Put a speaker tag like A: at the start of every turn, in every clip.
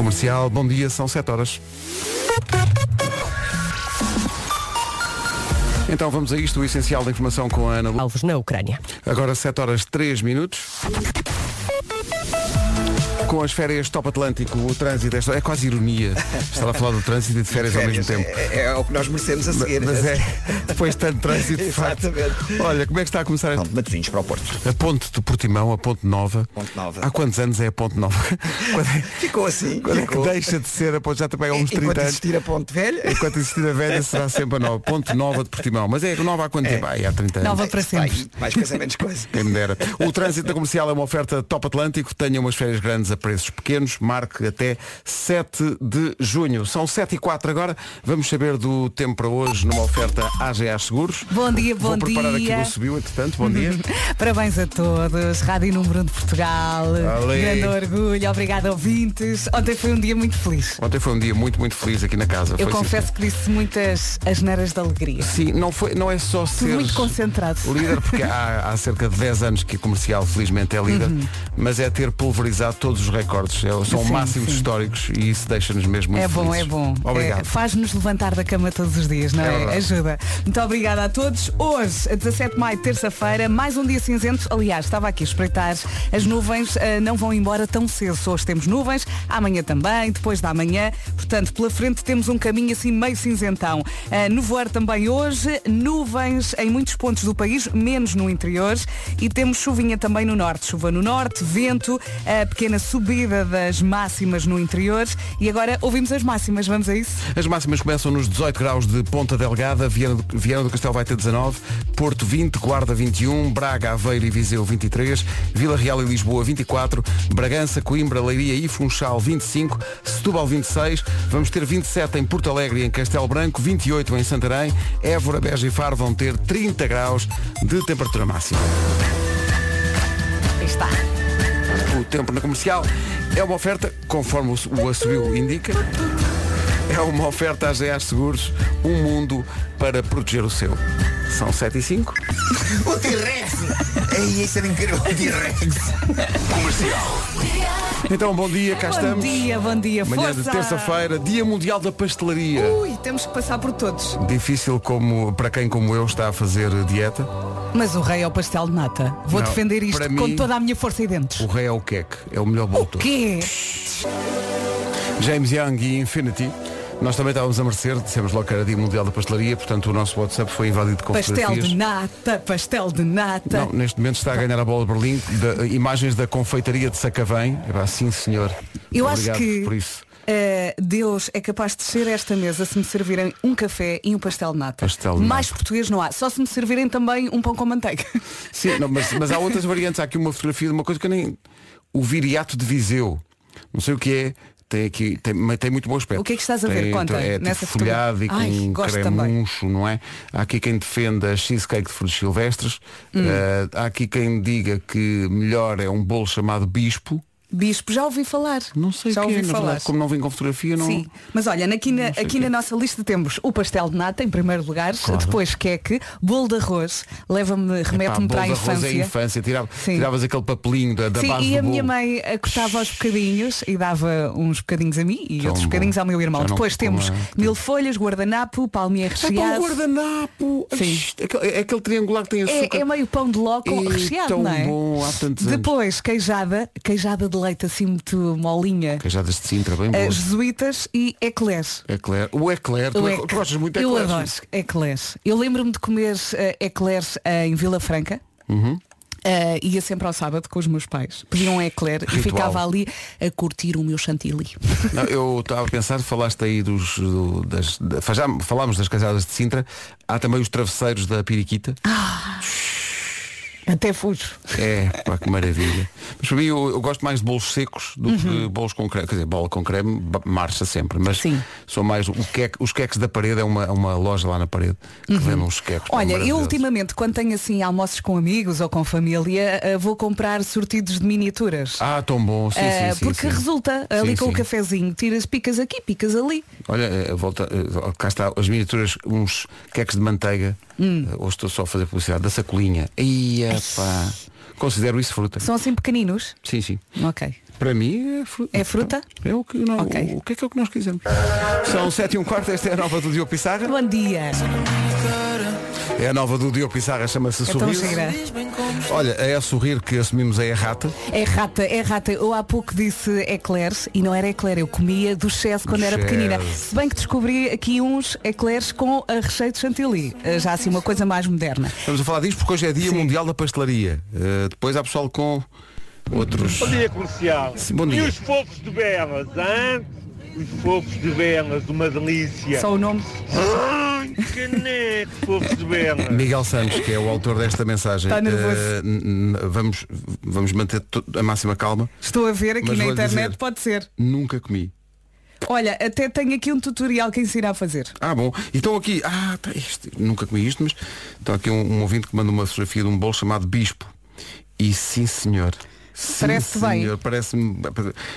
A: Comercial, bom dia, são 7 horas. Então vamos a isto, o essencial da informação com a Ana Lu.
B: Alvos na Ucrânia.
A: Agora 7 horas 3 minutos. Com as férias Top Atlântico, o trânsito é, é quase ironia. Estava a falar do trânsito e de férias, ao mesmo tempo.
C: É, é o que nós merecemos a seguir.
A: Mas é, depois de tanto trânsito, de facto.
C: Exatamente.
A: Olha, como é que está a começar
C: Pronto, Matosinhos para o Porto.
A: a ponte de Portimão, a ponte nova?
C: Ponte Nova.
A: Há quantos anos é a ponte nova? Quando é,
C: Ficou assim.
A: quando é que
C: ficou.
A: deixa de ser a ponte? Já também há uns 30
C: Enquanto
A: anos.
C: existir a Ponte Velha.
A: Enquanto existir a velha será sempre a nova. Ponte nova de Portimão. Mas é nova há quanto tempo? Ai, há 30 anos.
B: Nova para
C: Vai,
B: sempre.
C: mais coisa, menos coisa.
A: Quem me dera. O trânsito da comercial é uma oferta top Atlântico. Tenha umas férias grandes a preços pequenos. Marque até 7 de junho. São 7 e 4 agora. Vamos saber do tempo para hoje numa oferta AGA Seguros.
B: Bom dia,
A: Vou
B: bom
A: preparar
B: dia.
A: aqui o subiu, entretanto. Bom dia.
B: Parabéns a todos. Rádio Número 1 de Portugal. Grande orgulho. Obrigada, ouvintes. Ontem foi um dia muito feliz.
A: Ontem foi um dia muito, muito feliz aqui na casa.
B: Eu
A: Foi, sim,
B: confesso que disse muitas asneiras de alegria.
A: Sim, não, foi, não é só ser
B: muito concentrado.
A: líder, porque há, há cerca de 10 anos que comercial felizmente é líder, mas é ter pulverizado todos os recordes. É- são.
B: Sim,
A: máximos
B: sim.
A: históricos e isso deixa-nos mesmo muito
B: É bom,
A: felizes.
B: é bom.
A: Obrigado.
B: É, Faz-nos levantar da cama todos os dias, não
A: É
B: é? Ajuda. Muito obrigada a todos. Hoje, a 17 de maio, terça-feira, mais um dia cinzento. Aliás, estava aqui a espreitar. As nuvens ah, não vão embora tão cedo. Hoje temos nuvens, amanhã também, depois da manhã. Portanto, pela frente temos um caminho assim meio cinzentão. Uh, nevoeiro também hoje, nuvens em muitos pontos do país, menos no interior. E temos chuvinha também no norte. Chuva no norte, vento, a pequena subida das máximas no interior. E agora ouvimos as máximas, vamos a isso?
A: As máximas começam nos 18 graus de Ponta Delgada, Viana do, Viana do Castelo vai ter 19, Porto 20, Guarda 21, Braga, Aveiro e Viseu 23, Vila Real e Lisboa 24, Bragança, Coimbra, Leiria e Funchal 25, Setúbal 26, vamos ter 27 em Porto Alegre e em Castelo Branco, 28 em Santarém, Évora, Beja e Faro vão ter 30 graus de temperatura máxima.
B: Está.
A: O tempo na comercial é uma oferta, conforme o, assobio indica, é uma oferta à GA Seguros, um mundo para proteger o seu. São 7 e 5.
C: O T-Rex! Ei, isso era incrível. O T-Rex!
A: Então, bom dia, cá
B: Bom
A: estamos.
B: dia, bom dia.
A: Manhã de
B: Força!
A: terça-feira, Dia Mundial da Pastelaria.
B: Ui, temos que passar por todos.
A: Difícil como para quem como eu está a fazer dieta.
B: Mas o rei é o pastel de nata. Vou
A: Não,
B: defender isto
A: para
B: com
A: mim-
B: toda a minha força e dentes.
A: O rei é o queque, é o melhor bolo de todos.
B: Quê?
A: James Young e Infinity. Nós também estávamos a merecer, dissemos logo que era Dia Mundial da Pastelaria, portanto o nosso WhatsApp foi invadido com
B: Pastel
A: fotografias.
B: de nata, pastel de nata.
A: Não, neste momento está a ganhar a bola de Berlim, da- imagens da confeitaria de Sacavém. Sim, senhor.
B: Eu acho
A: Obrigado
B: que
A: por isso.
B: Eh, Deus é capaz de descer a esta mesa se me servirem um café e um pastel de nata.
A: Pastel de
B: Mais
A: nata.
B: português não há. Só se me servirem também um pão com manteiga.
A: Sim, não, mas, mas há outras variantes. Há aqui uma fotografia de uma coisa que eu nem. O viriato de Viseu. Não sei o que é. Tem aqui, tem, mas tem muito bom aspecto.
B: O que é que estás a ver?
A: Tem-
B: Conta,
A: É tipo
B: nessa
A: folhado e com.
B: Ai,
A: cremuncho, não é? Há aqui quem defenda cheesecake de frutos silvestres.
B: Hum.
A: Eh, há aqui quem diga que melhor é um bolo chamado bispo.
B: Bispo, já ouvi falar.
A: Não sei
B: já
A: que é,
B: ouvi falar.
A: verdade. Como não vem com fotografia, não.
B: Sim, mas olha, aqui, na, aqui na nossa lista temos o pastel de nata em primeiro lugar,
A: Claro.
B: depois queque, bolo de arroz, leva-me, remete-me para a infância.
A: é infância. Tirava, tiravas aquele papelinho da, da
B: Sim,
A: base
B: e a minha
A: bolo.
B: mãe eh, cortava aos bocadinhos e dava uns bocadinhos a mim e
A: Tão
B: outros
A: bom.
B: bocadinhos ao meu irmão.
A: Já
B: Depois temos
A: é.
B: mil folhas, guardanapo, palmier
A: É para
B: recheado.
A: o guardanapo.
B: Sim.
A: Ixi, aquele, é aquele triangular que tem açúcar.
B: É, é meio pão de ló com recheado, não é?
A: bom.
B: Depois, queijada, queijada de leite assim muito molinha.
A: Queijadas de Sintra, bem
B: eh,
A: boas.
B: jesuítas e eclairs.
A: Eclair. O eclair, tu, é-
B: ec-
A: tu gostas muito de
B: Eu
A: eclairs.
B: adoro eclairs. Eu lembro-me de comer eclairs eh, em Vila Franca.
A: Uhum.
B: Eh, ia sempre ao sábado com os meus pais. Pediam um eclair e
A: Ritual.
B: ficava ali a curtir o meu chantilly.
A: Não, eu estava a pensar, falaste aí dos. do- das, da- já falámos das casadas de Sintra, há também os travesseiros da Piriquita.
B: Até fujo.
A: É, pá, que maravilha. Mas para mim eu, eu gosto mais de bolos secos do que bolos com creme. Quer dizer, bola com creme marcha sempre, mas
B: Uhum. Sim.
A: sou mais. O queque, os queques da parede é uma, uma loja lá na parede que vende uns queques.
B: Uhum. Olha, eu ultimamente, quando tenho assim almoços com amigos ou com família, eh, vou comprar sortidos de miniaturas.
A: Ah, tão bom, sim,
B: Eh,
A: sim,
B: porque
A: sim.
B: resulta ali
A: Sim,
B: com
A: sim.
B: o cafezinho, tiras picas aqui, picas ali.
A: Olha, eh, volta, cá está as miniaturas, uns queques de manteiga.
B: Hum.
A: Eh, Hoje estou só a fazer publicidade da sacolinha. Ia, pá. Considero isso fruta.
B: São assim pequeninos.
A: Sim, sim.
B: Ok.
A: Para mim é fruta.
B: É fruta?
A: É o que, não,
B: Ok.
A: o, que é que é o que nós quisermos. São 7 e um quarto, esta é a nova do Diogo Pissarra.
B: Bom dia.
A: É a nova do Diogo Pissarra, chama-se
B: É tão
A: Sorriso.
B: gira.
A: Olha, é a sorrir que assumimos é a rata.
B: É rata, é rata. Eu há pouco disse eclairs e não era eclair, eu comia do excesso quando era
A: Chess.
B: pequenina. Se bem que descobri aqui uns eclairs com a recheio de chantilly. Eh, Já assim uma coisa mais moderna.
A: Estamos a falar disto porque hoje é dia
B: Sim.
A: mundial da pastelaria. Uh, depois há pessoal com outros.
D: Bom dia comercial.
A: Sim, bom
D: E
A: dia.
D: os fofos de belas, hã? Os fofos de belas, uma delícia.
B: Só o nome.
D: Ai, caneco, fofos de belas.
A: Miguel Santos, que é o autor desta mensagem.
B: Está nervoso.
A: uh, n- n- vamos, vamos manter to- a máxima calma.
B: Estou a ver aqui
A: Mas
B: na
A: vou-lhe
B: internet,
A: dizer.
B: pode ser.
A: Nunca comi.
B: Olha, até tenho aqui um tutorial que ensina a fazer.
A: Ah, bom. E estão aqui. Ah, tá, isto, nunca comi isto, mas está aqui um, um ouvinte que manda uma fotografia de um bolo chamado Bispo. E sim, senhor. Sim,
B: Parece bem.
A: senhor. Parece-me.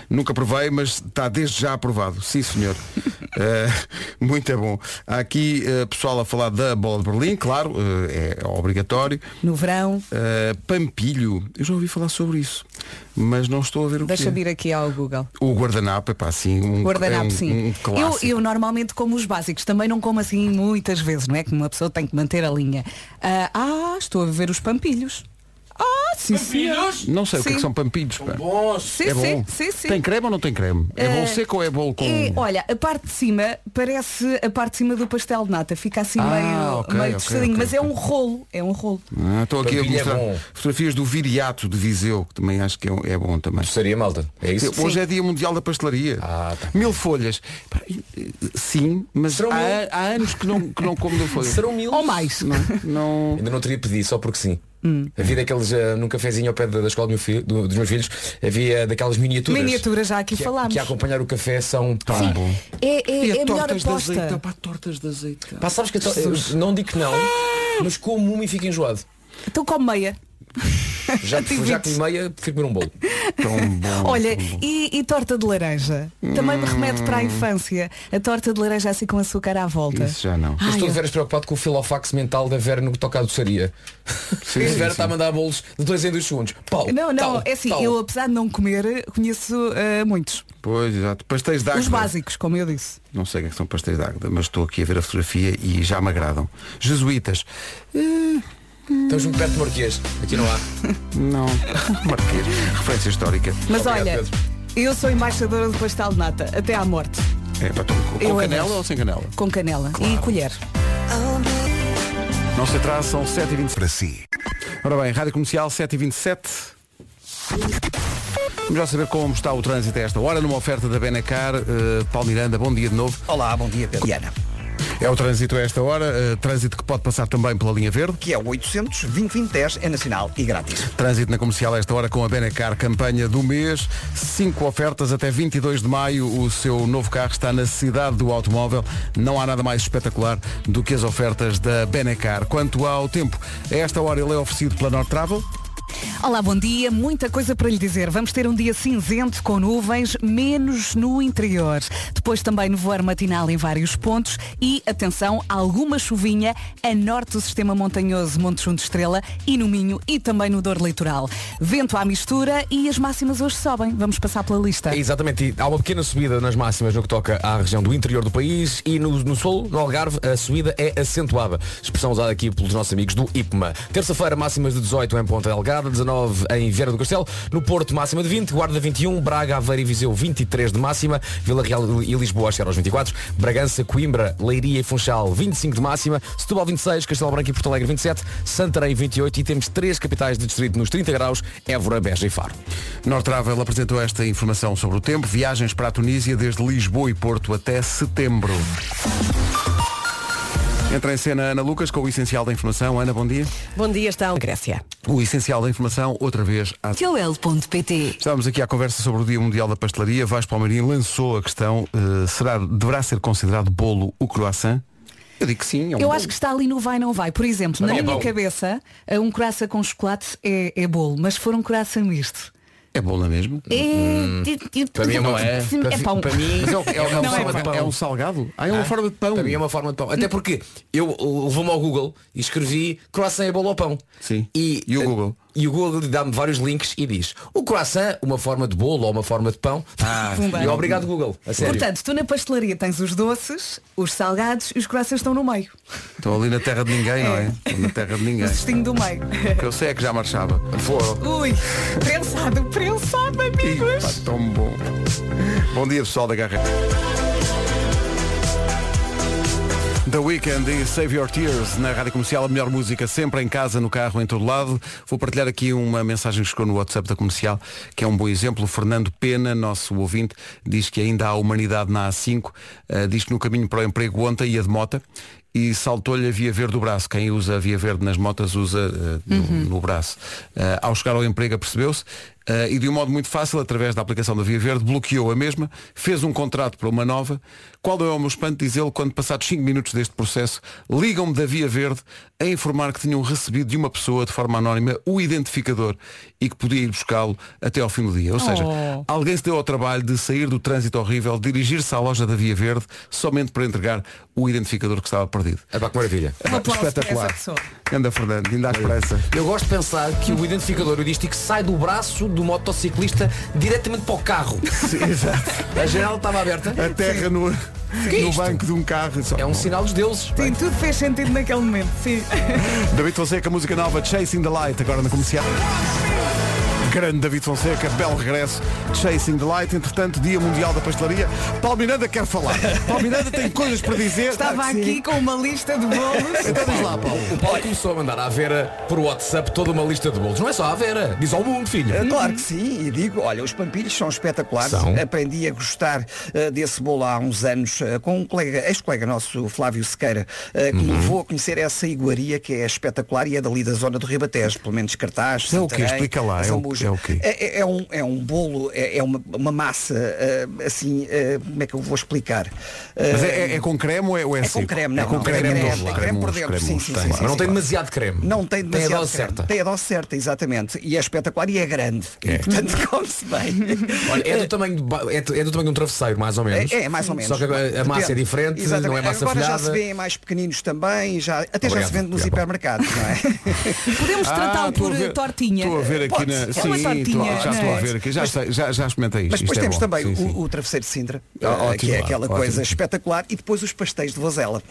A: Nunca provei, mas está desde já aprovado. Sim, senhor. Eh, muito é bom. Há aqui eh, pessoal a falar da bola de Berlim, claro, eh, é obrigatório.
B: No verão,
A: Pampilho, eu já ouvi falar sobre isso, mas não estou a ver o que
B: deixa vir aqui ao Google.
A: O guardanapo, é pá, assim, um,
B: Guardanapo,
A: é um,
B: sim.
A: um
B: eu,
A: clássico.
B: eu normalmente como os básicos, também não como assim muitas vezes, não é? Que uma pessoa tem que manter a linha. Ah, ah, estou a ver os pampilhos. Sim, senhor.
A: Não sei o que é que
B: Sim.
A: são pampilhos. pá.
B: Sim,
A: É bom.
B: sim, sim, sim.
A: Tem creme ou não tem creme? É bolo seco ou é bolo com.
B: É, olha, a parte de cima parece a parte de cima do pastel de nata, fica assim
A: Ah,
B: meio,
A: ok,
B: meio
A: ok,
B: tostadinho,
A: ok,
B: mas é um rolo, é um rolo.
A: Ah, Estou aqui a
C: é
A: mostrar
C: bom.
A: fotografias do Viriato de Viseu, que também acho que é, é bom também.
C: Seria malta. É isso?
A: Hoje é dia mundial da pastelaria.
C: Ah, tá.
A: Mil folhas. Eh, Sim, mas há, há anos que não, que não como mil folhas.
C: Serão mil.
B: Ou mais.
A: Não, não-
C: Ainda não teria pedido, só porque sim.
B: Hum.
C: Havia daqueles, eh, num cafezinho ao pé da, da escola do meu filho- do- dos meus filhos, havia daquelas miniaturas.
B: Miniaturas, já aqui
C: que,
B: falámos.
C: que a acompanhar o café são pá,
A: Tão bom.
B: É, é,
A: E
B: é a melhor
A: tortas de azeite,
B: aposta.
A: pá, tortas de azeite.
C: Pá, sabes que to- não digo que não, mas como uma e fico enjoado.
B: Então come meia.
C: Já, já comi meia, prefiro comer um bolo.
A: Tão bom.
B: Olha,
A: tão bom.
B: e, e torta de laranja? Também me remete para a infância. A torta de laranja assim com açúcar à volta.
A: Isso já não.
C: Eu estou
B: Ai,
C: de veras preocupado com o filofax mental da Vera no que toca à doçaria.
A: Sim,
C: a Vera está a mandar bolos de dois em dois segundos. Pau,
B: Não, não,
C: tal,
B: é assim,
C: tal.
B: eu apesar de não comer, conheço ah, muitos.
A: Pois, exato. Pastéis de
B: Os
A: Águeda.
B: básicos, como eu disse.
A: Não sei o que é que são pastéis de Águeda, mas estou aqui a ver a fotografia e já me agradam. Jesuítas. Eh,
C: Estamos muito perto de Marquês. Aqui não há.
A: não. Marquês. Referência histórica.
B: Mas
C: Obrigado,
B: olha,
C: Pedro.
B: eu sou embaixadora de pastel de nata, até à morte,
A: É para tu, com
B: Eu
A: canela
B: adoro.
A: ou sem canela?
B: com canela e colher.
A: Não se atrasa, são 7h27.
E: Para si.
A: Ora bem, Rádio Comercial 7h27. Vamos já saber como está o trânsito a esta hora, numa oferta da Benacar. Uh, Paulo Miranda, bom dia de novo.
F: Olá, bom dia, Pedro. Diana.
A: É o trânsito a esta hora, uh, trânsito que pode passar também pela linha verde.
F: Que é o 800 2010 é nacional e grátis.
A: Trânsito na comercial a esta hora com a Benacar, campanha do mês. Cinco ofertas até 22 de maio. O seu novo carro está na cidade do automóvel. Não há nada mais espetacular do que as ofertas da Benacar. Quanto ao tempo, a esta hora ele é oferecido pela North Travel.
B: Olá, bom dia. Muita coisa para lhe dizer. Vamos ter um dia cinzento com nuvens, menos no interior. Depois também nevoeiro matinal em vários pontos e, atenção, alguma chuvinha a norte do sistema montanhoso Monte Junto Estrela e no Minho e também no Dor Litoral. Vento à mistura e as máximas hoje sobem. Vamos passar pela lista.
C: É, Exatamente, e há uma pequena subida nas máximas no que toca à região do interior do país e no, no sul, no Algarve, a subida é acentuada. Expressão usada aqui pelos nossos amigos do IPMA. Terça-feira, máximas de 18 em Ponta Delgada, 19 em Vieira do Castelo, no Porto, máxima de 20, Guarda 21, Braga, Aveiro e Viseu 23 de máxima, Vila Real e Lisboa chega aos 24, Bragança, Coimbra, Leiria e Funchal 25 de máxima, Setúbal 26, Castelo Branco e Porto Alegre 27, Santarém 28 e temos três capitais de distrito nos 30 graus, Évora, Beja e Faro.
A: North Travel apresentou esta informação sobre o tempo. Viagens para a Tunísia desde Lisboa e Porto até setembro. Entra em cena Ana Lucas com o essencial da informação. Ana, bom dia.
G: Bom dia, está a Grécia.
A: O essencial da informação, outra vez. À...
G: QL.pt
A: Estávamos aqui à conversa sobre o Dia Mundial da Pastelaria. Vasco Palmeirinho lançou a questão, eh, será, deverá ser considerado bolo o croissant? Eu digo que sim, é um
B: Eu
A: bolo.
B: acho que está ali no vai não vai. Por exemplo, na
C: é
B: minha
C: bom.
B: cabeça, eh, um coraça com chocolate é, é bolo, mas se for um coraça misto.
A: É bolo na mesma?
B: É,
C: Para mim não é.
B: É pão.
C: Para mim
A: é, é
B: Não é
A: de
B: pão.
A: pão. É um salgado? Ah, é uma
C: Ah,
A: forma de pão.
C: Para mim é uma forma de pão. Até porque eu levou-me ao Google e escrevi croissant é bolo ao pão.
A: Sim.
C: E,
A: E o Google?
C: E o Google dá-me vários links e diz o croissant, uma forma de bolo ou uma forma de pão.
B: Pumba.
C: e obrigado Google. A sério.
B: Portanto, tu na pastelaria tens os doces, os salgados e os corações estão no meio.
A: Estou ali na terra de ninguém, não é? Estou na terra de ninguém.
B: O cestinho do meio.
A: O que eu sei é que já marchava. Foram.
B: Ui, prensado, prensado,
A: Ih, pá,
B: amigos.
A: tão bom. Bom dia pessoal da Garra. The Weekend e Save Your Tears na Rádio Comercial, a melhor música sempre em casa, no carro, em todo lado. Vou partilhar aqui uma mensagem que chegou no WhatsApp da Comercial, que é um bom exemplo. O Fernando Pena, nosso ouvinte, diz que ainda há humanidade na A5, eh, diz que no caminho para o emprego ontem ia de mota e saltou-lhe a via verde do braço. Quem usa a via verde nas motas usa eh, no, no braço. Eh, ao chegar ao emprego apercebeu-se eh, e de um modo muito fácil, através da aplicação da via verde, bloqueou a mesma, fez um contrato para uma nova. Qual é o meu espanto, diz ele, quando passados 5 minutos deste processo, ligam-me da via verde a informar que tinham recebido de uma pessoa, de forma anónima, o identificador e que podia ir buscá-lo até ao fim do dia. Ou seja,
B: Oh.
A: alguém se deu ao trabalho de sair do trânsito horrível, dirigir-se à loja da via verde, somente para entregar o identificador que estava perdido.
C: É para que maravilha.
B: Um aplauso
A: Espetacular. Anda Fernando, ainda à pressa.
C: Eu gosto de pensar que o identificador heurístico sai do braço do motociclista diretamente para o carro. A janela estava aberta.
A: A terra no,
C: é
A: no banco de um carro. Só-
C: É um sinal dos deuses.
B: Sim, tudo fez sentido naquele momento. Sim.
A: David Fonseca, música nova, Chasing the Light, agora na comercial. Grande David Fonseca, belo regresso, Chasing the Light, entretanto, Dia Mundial da Pastelaria. Paulo Miranda quer falar. Paulo Miranda tem coisas para dizer.
B: Estava aqui com uma lista de bolos.
A: Então diz lá, Paulo.
C: O Paulo começou a mandar à Vera por WhatsApp toda uma lista de bolos. Não é só à Vera, diz ao mundo, filho.
F: Eh, Claro que sim, e digo, olha, os pampilhos são espetaculares.
C: São.
F: Aprendi a gostar eh, desse bolo há uns anos eh, com um colega, ex-colega nosso, Flávio Sequeira, eh, que me
C: Uhum.
F: levou a conhecer essa iguaria que é espetacular e é dali da zona do Ribatejo, pelo menos cartaz.
A: É o quê?
F: Santarém,
A: Explica lá, é o- É o quê?
F: É, é- é um, é um bolo, é, é uma, uma massa, eh, assim, eh, como é que eu vou explicar?
A: Mas
F: Eh,
A: é, é- é com creme ou é, ou é
F: é
A: seco?
F: com creme, não,
A: é com
F: não,
A: creme,
F: creme, tem creme por dentro, sim, sim, sim,
C: Mas não
F: sim,
C: tem
F: sim.
C: demasiado creme.
F: Não tem
C: Tem a
F: demasiado
C: dose
F: creme.
C: certa.
F: Tem a dose certa, exatamente. E é espetacular e é grande. E, portanto, come-se bem.
C: Olha, é do tamanho de, é, do- tamanho de um travesseiro, mais ou menos.
F: É, é, mais ou menos.
C: Só que a, a massa é diferente,
F: Exatamente.
C: não é massa
F: Agora
C: folhada.
F: já se vê em mais pequeninos também, já, até já
C: Obrigado,
F: se vende nos
C: obrigado.
F: hipermercados, não é?
B: Podemos
A: Ah,
B: tratá-lo por
A: ver-
B: tortinha.
A: Estou a ver aqui na.
F: ser.
B: É uma tortinha,
A: já estou
B: é?
A: a ver aqui. Já, sei, já, já experimentei isto.
F: Mas depois
A: Isto é
F: temos
A: bom.
F: também
A: Sim, sim.
F: o, o travesseiro de Cintra,
A: Ah,
F: eh,
A: ótimo,
F: que é aquela
A: ótimo.
F: coisa espetacular, e depois os pastéis de Vozela.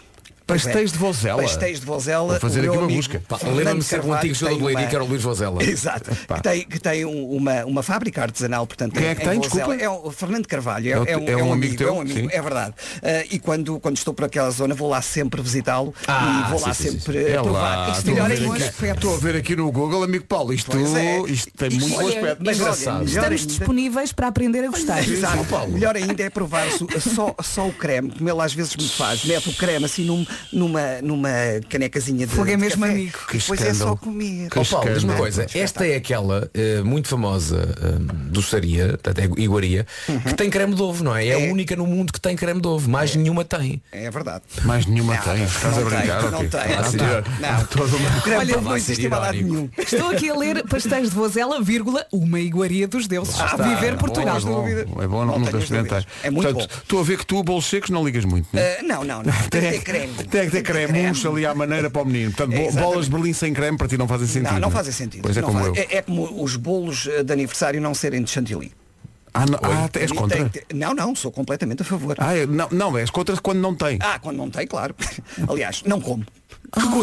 A: Pastéis
F: é.
A: de Vozela?
F: Pastéis de Vozela.
A: Vou fazer aqui uma busca.
C: Lembra-me sempre um antigo jogador do Leiria que era o Luís Vozela.
F: Exato. Que tem, que tem um- uma, uma fábrica artesanal, portanto,
A: Quem
F: em-
A: é que
F: em
A: tem?
F: Vozela.
A: Desculpa.
F: É o Fernando Carvalho, é,
A: É o-
F: é um,
A: é um amigo
F: amigo,
A: teu?
F: é um amigo, é verdade. Ah, e quando, quando estou por aquela zona vou lá sempre visitá-lo
C: Ah,
F: e vou lá
C: sim, sim, sim.
F: sempre
A: É
F: provar.
A: lá,
F: Isto
A: estou a,
F: melhor
A: ver
F: bom
A: aqui, estou a ver aqui no Google, amigo Paulo, isto,
F: é.
A: isto tem
F: Isto-
A: muito bom
F: olha,
A: aspecto.
F: mas
C: engraçado.
B: Estamos disponíveis para aprender a gostar.
F: Exato. Melhor ainda é provar só, só o creme, como ele às vezes me faz. Mete o creme assim num- numa, numa canecazinha de.
B: Fogo é mesmo
F: café.
B: amigo.
A: Que
F: Depois é
A: escândalo.
F: só comer.
A: Que
C: Ó Paulo, diz uma
A: escândalo.
C: coisa, esta é aquela eh, muito famosa eh, doçaria, portanto, é iguaria, que tem creme de ovo, não é? É,
F: É.
C: a única no mundo que tem creme de ovo, mais nenhuma tem.
F: É verdade.
A: Mais nenhuma
F: Não,
A: tem. Estás a
F: não
A: brincar?
F: tem, não tem.
A: Ah,
F: Não, não.
A: Todo mundo-
F: O creme
B: Olha,
F: não existe lado nenhum.
B: Estou aqui a ler pastéis de Vozela, vírgula, uma iguaria dos deuses.
A: Ah, está.
B: viver
A: É
B: Portugal.
A: bom, é bom, é bom,
F: Não
A: nunca
F: dúvidas. É muito
A: Portanto,
F: bom.
A: estou a ver que tu, bolos secos, não ligas muito. né?
F: Ah, não, não, não. Tem que ter creme.
A: Tem que ter cremucho ali à maneira para o menino. Portanto,
F: Exatamente.
A: bolas de Berlim sem creme para ti não fazem sentido.
F: Não, não
A: né?
F: fazem sentido.
A: Pois é
F: Não
A: como
F: faz-. É, é como os bolos eh, de aniversário não serem de chantilly.
A: Ah, não, ah, és contra?
F: Não, não, sou completamente a favor.
A: Ah, é- não, não, és contra quando não tem.
F: Ah, quando não tem, claro. Aliás, não como.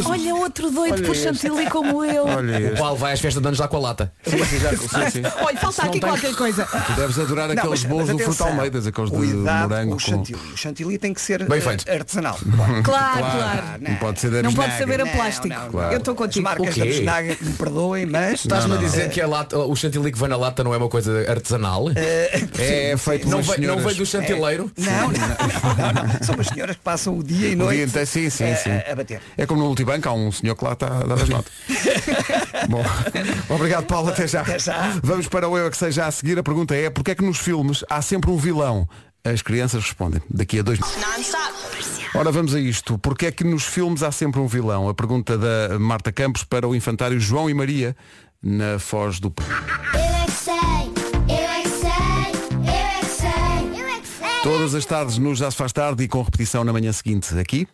B: Olha outro doido por chantilly como eu.
A: Olha
C: O
A: este.
C: Paulo vai às festas de anos já com a lata.
A: Sim, sim, já- sim, sim.
B: Olha, falta aqui qualquer coisa.
A: Tu deves adorar
F: Não,
A: aqueles
F: mas-
A: bolos
F: mas
A: do Fruto
F: atenção,
A: Almeidas, aqueles de
F: cuidado
A: morango
F: com o
A: com...
F: chantilly. O chantilly tem que ser
C: Bem
F: eh,
C: feito.
F: artesanal.
B: Claro,
A: Claro,
B: claro.
A: não pode ser
B: Não pode saber a
F: Não,
B: plástico.
F: não,
A: Claro.
B: Eu estou
F: As
B: contigo.
F: marcas
C: O
F: da bisnaga que me perdoem, mas...
C: Estás-me a dizer que a lata, o chantilly que vem na lata não é uma coisa artesanal?
A: É feito
C: não, vem, não vem do chantileiro?
F: Não, não, não, não, não. São umas senhoras que passam o dia e noite
A: sim, sim,
F: a-
A: sim.
F: A bater.
A: É como no multibanco, há um senhor que lá está a dar as notas. Bom, obrigado Paulo, até já.
F: Até já.
A: Vamos para o Eu é que seja a seguir. A pergunta é, porque é que nos filmes há sempre um vilão? As crianças respondem. Daqui a dois Ora, vamos a isto. Porque é que nos filmes há sempre um vilão? A pergunta da Marta Campos para o infantário João e Maria na Foz do...
E: Eu que sei, eu que sei, eu que sei, eu que sei.
A: Todas as tardes no Já se faz tarde e com repetição na manhã seguinte. Aqui.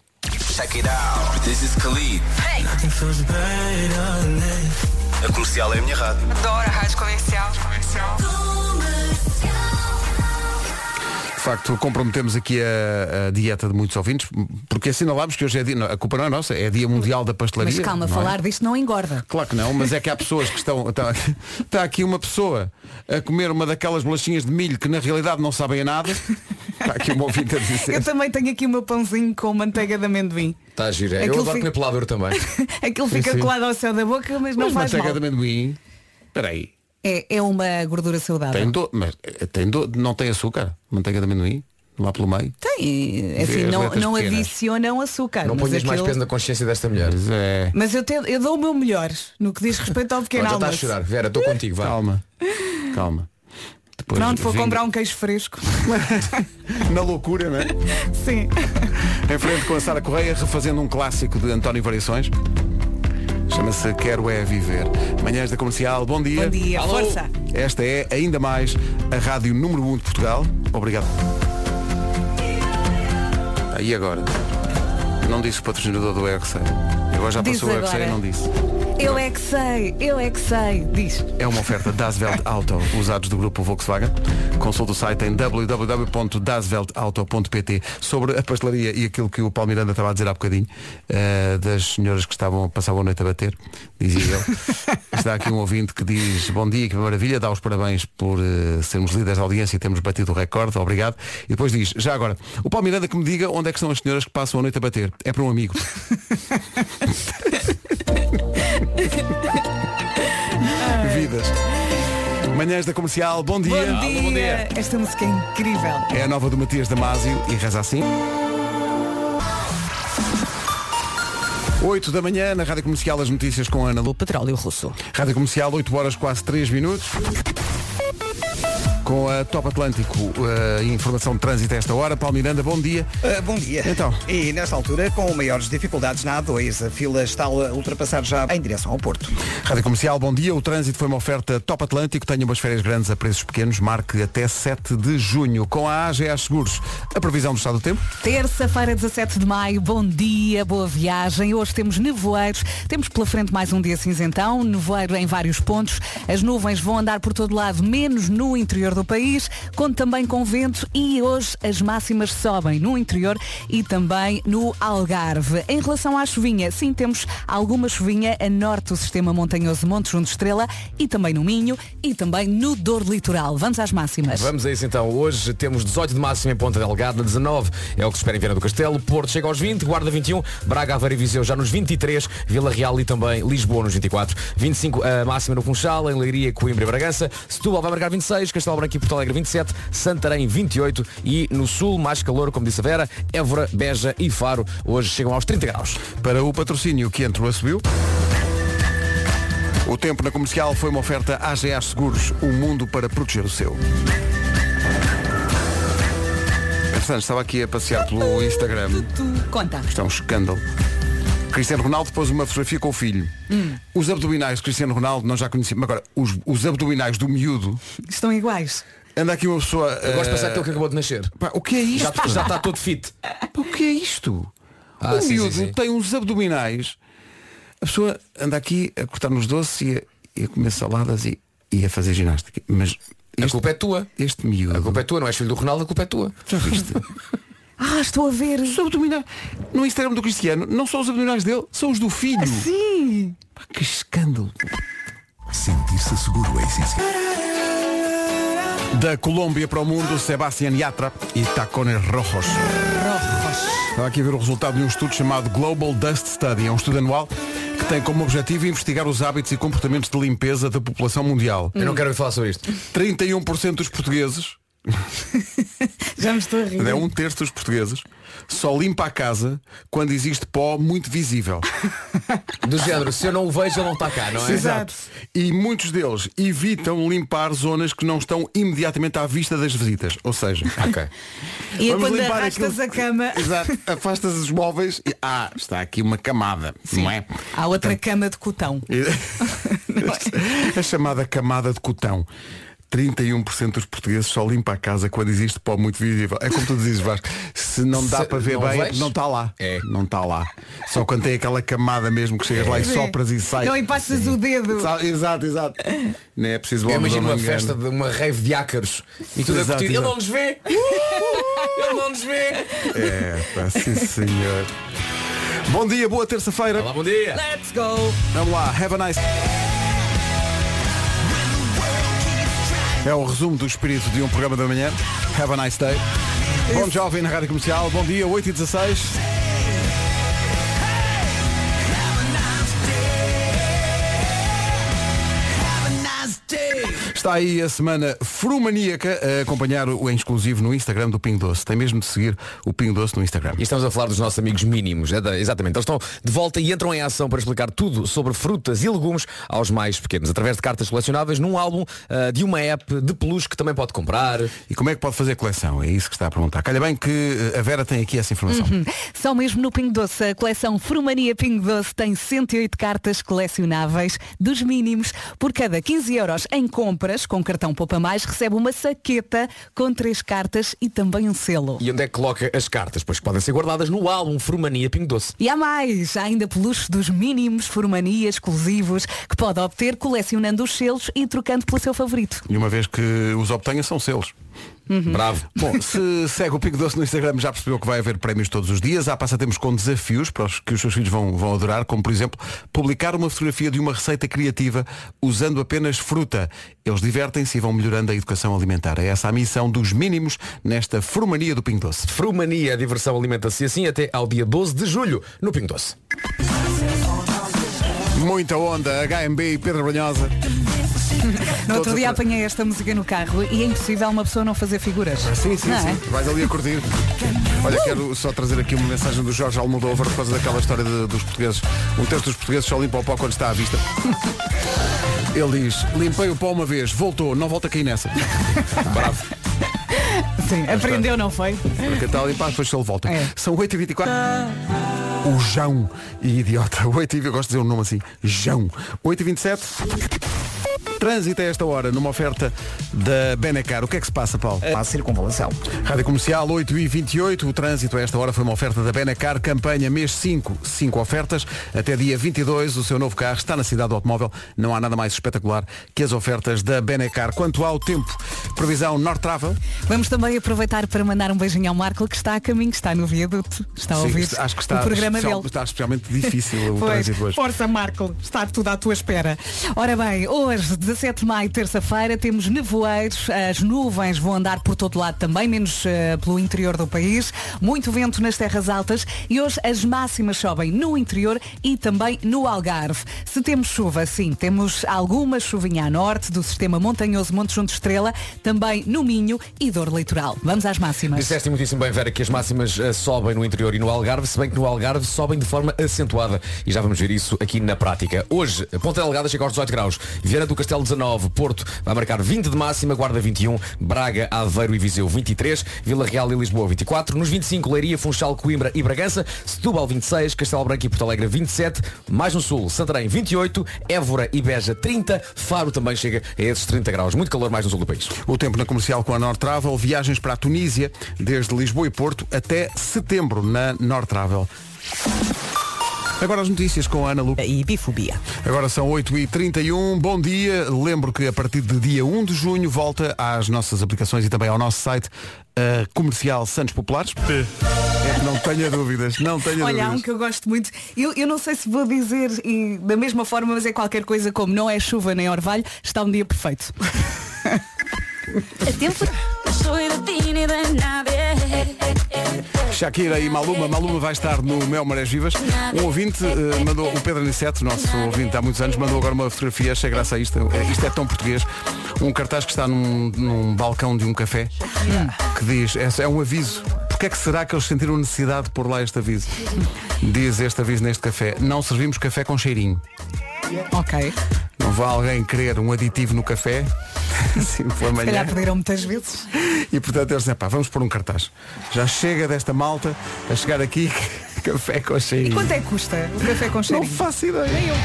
H: Check it out. This is Khalid. A comercial é a minha rádio.
I: Adoro a rádio comercial.
A: De facto, comprometemos aqui a, a dieta de muitos ouvintes, porque assinalámos que hoje é dia, não, a culpa não é nossa, é dia mundial da pastelaria.
B: Mas calma,
A: não é?
B: falar disto não engorda.
A: Claro que não, mas é que há pessoas que estão. Está, está aqui uma pessoa a comer uma daquelas bolachinhas de milho que na realidade não sabem a nada. Está aqui uma ouvinte a dizer.
B: Eu também tenho aqui o meu pãozinho com manteiga de amendoim.
C: Está a girar. Eu
B: Aquilo
C: adoro
B: fica-
C: comer pelador também.
B: Aquilo
A: Sim,
B: fica
A: sim.
B: colado ao céu da boca, mas não
A: Mas
B: faz
A: manteiga
B: mal.
A: de amendoim. Espera aí.
B: É, é uma gordura saudável.
A: Tem do, mas eh, tem do, não tem açúcar? Manteiga de amendoim? Lá pelo meio?
B: Tem,
A: Vê
B: assim,
A: as
B: não, não
A: pequenas.
B: adicionam açúcar.
C: Não
B: mas
C: ponhas mais
B: aquilo-
C: peso na consciência desta mulher.
A: Pois é.
B: Mas eu, te- eu dou o meu melhor no que diz respeito ao pequeno
C: Pronto, já está a
B: almoço.
C: chorar. Vera, estou contigo, vá.
A: Calma. Calma. Depois
B: Pronto, vou comprar um queijo fresco.
A: Na loucura, não é?
B: Sim.
A: Em frente com a Sara Correia, refazendo um clássico de António Variações. Chama-se Quero é Viver. Manhãs da Comercial, bom dia.
B: Bom dia,
C: Alô.
B: força.
A: Esta é, ainda mais, a rádio número 1 de Portugal. Obrigado. Aí agora. Não disse o patrocinador do EXA. Agora já
B: Diz
A: passou o EXA e
B: agora.
A: não disse.
B: Eu é que sei, eu é que sei. Diz.
A: É uma oferta Das Auto, usados do grupo Volkswagen. Consulte o site em www.dasveltauto.pt sobre a pastelaria e aquilo que o Paulo Miranda estava a dizer há bocadinho, eh, das senhoras que estavam, passavam a noite a bater, dizia ele. Está aqui um ouvinte que diz bom dia, que maravilha, dá os parabéns por eh, sermos líderes da audiência e termos batido o recorde, obrigado. E depois diz, já agora, o Paulo Miranda que me diga onde é que são as senhoras que passam a noite a bater. É para um amigo. Vidas. Manhãs da Comercial, bom dia.
B: Bom dia.
C: bom dia.
B: Esta música é incrível.
A: É a nova do Matias Damasio e reza assim. 8 da manhã, na Rádio Comercial, as notícias com Ana Lu.
G: Petróleo russo.
A: Rádio Comercial, 8 horas, quase 3 minutos. Com a Top Atlântico, a informação de trânsito a esta hora. Paulo Miranda, bom dia.
F: Ah, bom dia.
A: Então.
F: E nesta altura, com maiores dificuldades na A2, a fila está a ultrapassar já em direção ao Porto.
A: Rádio Comercial, bom dia. O trânsito foi uma oferta Top Atlântico. Tenha umas férias grandes a preços pequenos. Marque até 7 de junho. Com a AGA Seguros, a previsão do estado do tempo.
B: Terça-feira, 17 de maio, bom dia, boa viagem. Hoje temos nevoeiros, temos pela frente mais um dia cinzentão, nevoeiro em vários pontos. As nuvens vão andar por todo lado, menos no interior do país, conto também com vento e hoje as máximas sobem no interior e também no Algarve. Em relação à chuvinha, sim, temos alguma chuvinha a norte do sistema montanhoso Monte Junto Estrela e também no Minho e também no Douro Litoral. Vamos às máximas.
C: Vamos a isso então. Hoje temos 18 de máxima em Ponta Delgada, 19 é o que se espera em Viana do Castelo, Porto chega aos 20, Guarda 21, Braga, Aveiro e Viseu já nos 23, Vila Real e também Lisboa nos 24, 25 a máxima no Funchal, em Leiria, Coimbra e Bragança, Setúbal vai marcar 26, Castelo Branco e Porto Alegre 27, Santarém 28 e no Sul mais calor, como disse a Vera, Évora, Beja e Faro hoje chegam aos 30 graus.
A: Para o patrocínio que entrou a subiu. O tempo na comercial foi uma oferta AGA Seguros, o mundo para proteger o seu. Interessante, estava aqui a passear pelo Instagram.
B: Conta.
A: Isto é um escândalo. Cristiano Ronaldo pôs uma fotografia com o filho. Os abdominais de Cristiano Ronaldo nós já conhecemos. Agora, os, os abdominais do miúdo.
B: Estão iguais.
A: Anda aqui uma pessoa.
C: Eu gosto de pensar
A: eh,
C: que acabou de nascer.
A: pá, o que é
C: Já,
A: isto?
C: já está todo fit.
A: Pá, o que é isto?
C: Ah,
A: o
C: sim,
A: miúdo
C: sim, sim.
A: tem uns abdominais. A pessoa anda aqui a cortar nos doces e a, e a comer saladas e, e a fazer ginástica. Mas
C: A
A: este,
C: culpa é tua.
A: este miúdo.
C: A culpa é tua, não és filho do Ronaldo, a culpa é tua.
A: Já viste?
B: Ah, estou a ver.
A: os abdominais. No Instagram do Cristiano, não são os abdominais dele, são os do filho.
B: Sim.
A: Pá, que escândalo.
H: Sentir-se seguro é essencial.
A: Da Colômbia para o mundo, Sebastián Yatra e Tacones Rojos. Estava aqui a ver o resultado de um estudo chamado Global Dust Study. É um estudo anual que tem como objetivo investigar os hábitos e comportamentos de limpeza da população mundial.
C: Eu não quero falar sobre isto.
A: 31% dos portugueses,
B: Já me estou a rir.
A: é um terço dos portugueses, só limpa a casa quando existe pó muito visível.
C: Do género, se eu não o vejo, ele não está cá, não é?
A: Exato. E muitos deles evitam limpar zonas que não estão imediatamente à vista das visitas. Ou seja,
C: Ok.
B: E é
A: Vamos
B: quando
A: limpar
B: arrastas
A: aquilo-
B: a cama,
A: Exato. Afastas os móveis e. Ah, está aqui uma camada. Não é?
B: há outra cama de cotão.
A: a chamada camada de cotão. 31% dos portugueses só limpa a casa quando existe pó muito visível. É como tu dizes, Vasco. Se não dá
C: Se
A: para ver
C: não
A: bem, é
C: vejo?
A: não está lá.
C: É.
A: Não está lá. Só quando tem aquela camada mesmo que chegas lá e
B: Sim.
A: sopras e sai.
B: Não, e passas o dedo.
A: Exato, exato. Nem é preciso
C: Eu
A: homens
C: imagino uma
A: engano.
C: festa de uma rave de ácaros e tudo a
A: Exato,
C: curtir. Ele não nos vê! Uh! Ele não nos vê!
A: É, pá, sim senhor. Bom dia, boa terça-feira.
C: Olá, bom dia!
B: Let's go!
A: Vamos lá, have a nice. É o resumo do espírito de um programa da manhã. Have a nice day. Bom jovem na Rádio Comercial. Bom dia, 8 e 16 Está aí a semana frumaníaca a acompanhar o em exclusivo no Instagram do Pingo Doce. Tem mesmo de seguir o Pingo Doce no Instagram.
C: E estamos a falar dos nossos amigos mínimos, é da- exatamente. Eles estão de volta e entram em ação para explicar tudo sobre frutas e legumes aos mais pequenos, através de cartas colecionáveis num álbum ah, de uma app de peluche que também pode comprar.
A: E como é que pode fazer coleção? É isso que está a perguntar. Calha bem que eh, a Vera tem aqui essa informação.
B: Só mesmo no Pingo Doce, a coleção Frumania Pingo Doce tem 108 cartas colecionáveis dos mínimos. Por cada 15 euros em compras, com cartão Poupa Mais, recebe uma saqueta com três cartas e também um selo.
C: E onde é que coloca as cartas? Pois podem ser guardadas no álbum Frumania Pingo Doce.
B: E há mais, há ainda peluches dos mínimos Frumania exclusivos que pode obter colecionando os selos e trocando pelo seu favorito.
A: E uma vez que os obtenha, são selos.
C: Bravo.
A: Bom, se segue o Pingo Doce no Instagram já percebeu que vai haver prémios todos os dias. Há passatempos com desafios para os que os seus filhos vão, vão adorar, como por exemplo publicar uma fotografia de uma receita criativa usando apenas fruta. Eles divertem-se e vão melhorando a educação alimentar. É essa a missão dos mínimos nesta formania do Pingo Doce.
C: Frumania, a diversão alimenta-se assim até ao dia 12 de julho no Pingo Doce.
A: Muita onda, HMB e Pedro Banhosa.
B: No outro dia apanhei esta música no carro e é impossível uma pessoa não fazer figuras.
A: Sim, sim,
B: Não é?
A: sim. Vais ali a curtir. Olha, quero só trazer aqui uma mensagem do Jorge Almodóvar por causa daquela história de- dos portugueses. Um terço dos portugueses só limpa o pó quando está à vista. Ele diz, limpei o pó uma vez, voltou, não volta a cair nessa. Bravo.
B: Sim, aprendeu, não foi?
A: Porque está a limpar, depois se ele volta.
B: É.
A: São 8h24. O Jão e idiota. 8 h eu gosto de dizer um nome assim. Jão. 8h27. Trânsito a esta hora numa oferta da Benacar. O que é que se passa, Paulo?
F: A circunvalação.
A: Rádio Comercial 8 e 28 O trânsito a esta hora foi uma oferta da Benacar Campanha mês 5 5 ofertas Até dia 22 o seu novo carro está na cidade do automóvel Não há nada mais espetacular que as ofertas da Benacar Quanto ao tempo Previsão North Travel
B: Vamos também aproveitar para mandar um beijinho ao Marco que está a caminho, está no viaduto, está a
A: Sim,
B: ouvir
A: Acho que está,
B: o programa
A: especial-
B: dele.
A: está especialmente difícil o
B: Pois,
A: trânsito hoje
B: força Marco, está tudo à tua espera. Ora bem, hoje, 17 de maio, terça-feira, temos nevoeiros, as nuvens vão andar por todo lado também, menos eh, pelo interior do país, muito vento nas terras altas e hoje as máximas sobem no interior e também no Algarve. Se temos chuva, sim, temos alguma chuvinha a norte do sistema montanhoso Monte Junto Estrela, também no Minho e Dor Litoral. Vamos às máximas.
C: Disseste muitíssimo bem, Vera, que as máximas eh, sobem no interior e no Algarve, se bem que no Algarve sobem de forma acentuada. E já vamos ver isso aqui na prática. Hoje, a Ponta Delgada chega aos 18 graus, Viana do Castelo 19, Porto vai marcar 20 de máxima, Guarda 21, Braga, Aveiro e Viseu 23, Vila Real e Lisboa 24, nos 25 Leiria, Funchal, Coimbra e Bragança, Setúbal 26, Castelo Branco e Porto Alegre 27, mais no sul, Santarém 28, Évora e Beja 30, Faro também chega a esses 30 graus. Muito calor mais no sul do país.
A: O tempo na comercial com a North Travel Viagens para a Tunísia Desde Lisboa e Porto até setembro Na North Travel Agora as notícias com a Ana Lu.
G: E bifobia.
A: Agora são 8h31, bom dia. Lembro que a partir de dia 1 de junho volta às nossas aplicações e também ao nosso site a Comercial Santos Populares. É não tenha dúvidas, não tenha
B: Olha, há um
A: dúvidas.
B: que eu gosto muito. Eu, eu não sei se vou dizer e, da mesma forma, mas é qualquer coisa como não é chuva nem orvalho, está um dia perfeito.
A: Shakira e Maluma. Maluma vai estar no Mel Marés Vivas. Um ouvinte eh, mandou, o Pedro Aniceto, nosso ouvinte há muitos anos, mandou agora uma fotografia, achei graça a isto. Eh, Isto é tão português. Um cartaz que está num, num balcão de um café que diz, é, é um aviso. Porquê é que será que eles sentiram necessidade de pôr lá este aviso? Diz este aviso neste café. Não servimos café com cheirinho.
B: Ok.
A: Não vai alguém querer um aditivo no café? Assim pela
B: Se
A: manhã.
B: calhar pediram muitas vezes.
A: E portanto eles dizem, pá, vamos pôr um cartaz. Já chega desta malta a chegar aqui café com
B: E
A: cheirinho.
B: quanto é que custa o café com
A: Não
B: cheirinho?
A: faço ideia.
B: Nem eu.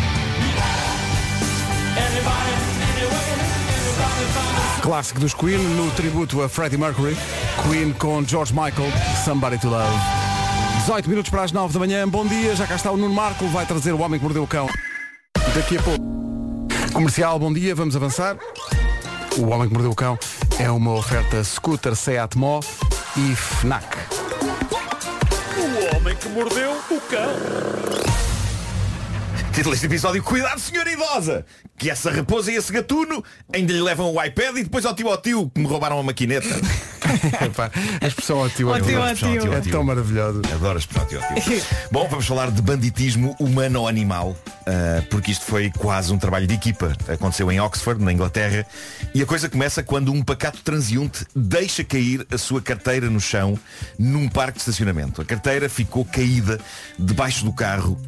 A: Clássico dos Queen no tributo a Freddie Mercury. Queen com George Michael, Somebody to Love. 18 minutos para as 9 da manhã. Bom dia, já cá está o Nuno Marco, vai trazer o Homem que Mordeu o Cão. Daqui a pouco. Comercial, bom dia, vamos avançar. O Homem que Mordeu o Cão é uma oferta Scooter Seat Mó e FNAC.
I: O homem que mordeu o cão.
J: Título deste episódio, cuidado senhora idosa, que essa raposa e esse gatuno ainda lhe levam o iPad e depois ao tio ao tio que me roubaram a maquineta.
A: Epá, a expressão ao tio, é
B: tio,
A: tão-
B: ó tio.
A: é tão maravilhosa.
J: Adoro a expressão tio ao tio. Bom, vamos falar de banditismo humano ou animal, ah, porque isto foi quase um trabalho de equipa. Aconteceu em Oxford, na Inglaterra, e a coisa começa quando um pacato transeunte deixa cair a sua carteira no chão num parque de estacionamento. A carteira ficou caída debaixo do carro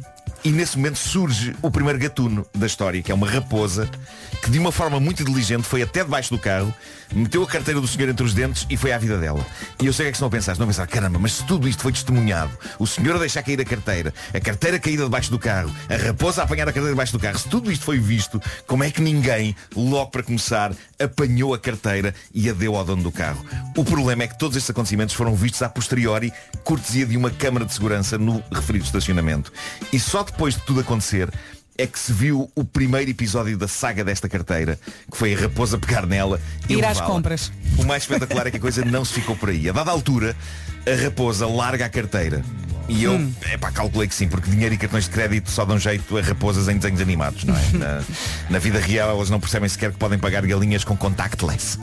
J: e nesse momento surge o primeiro gatuno da história, que é uma raposa, que de uma forma muito inteligente foi até debaixo do carro, meteu a carteira do senhor entre os dentes e foi à vida dela. E eu sei o que é que se não pensaste, não pensar, caramba, mas se tudo isto foi testemunhado, o senhor a deixar cair a carteira, a carteira caída debaixo do carro, a raposa a apanhar a carteira debaixo do carro, se tudo isto foi visto, como é que ninguém, logo para começar, apanhou a carteira e a deu ao dono do carro? O problema é que todos estes acontecimentos foram vistos a posteriori, cortesia de uma câmara de segurança no referido estacionamento. E só depois de tudo acontecer, é que se viu o primeiro episódio da saga desta carteira, que foi a raposa pegar nela e
B: Ir às compras.
J: O mais espetacular é que a coisa não se ficou por aí. A dada altura, a raposa larga a carteira. E eu,
B: Hum.
J: é pá, calculei que sim, porque dinheiro e cartões de crédito só dão jeito a raposas em desenhos animados, não é? Na, na vida real elas não percebem sequer que podem pagar galinhas com contactless.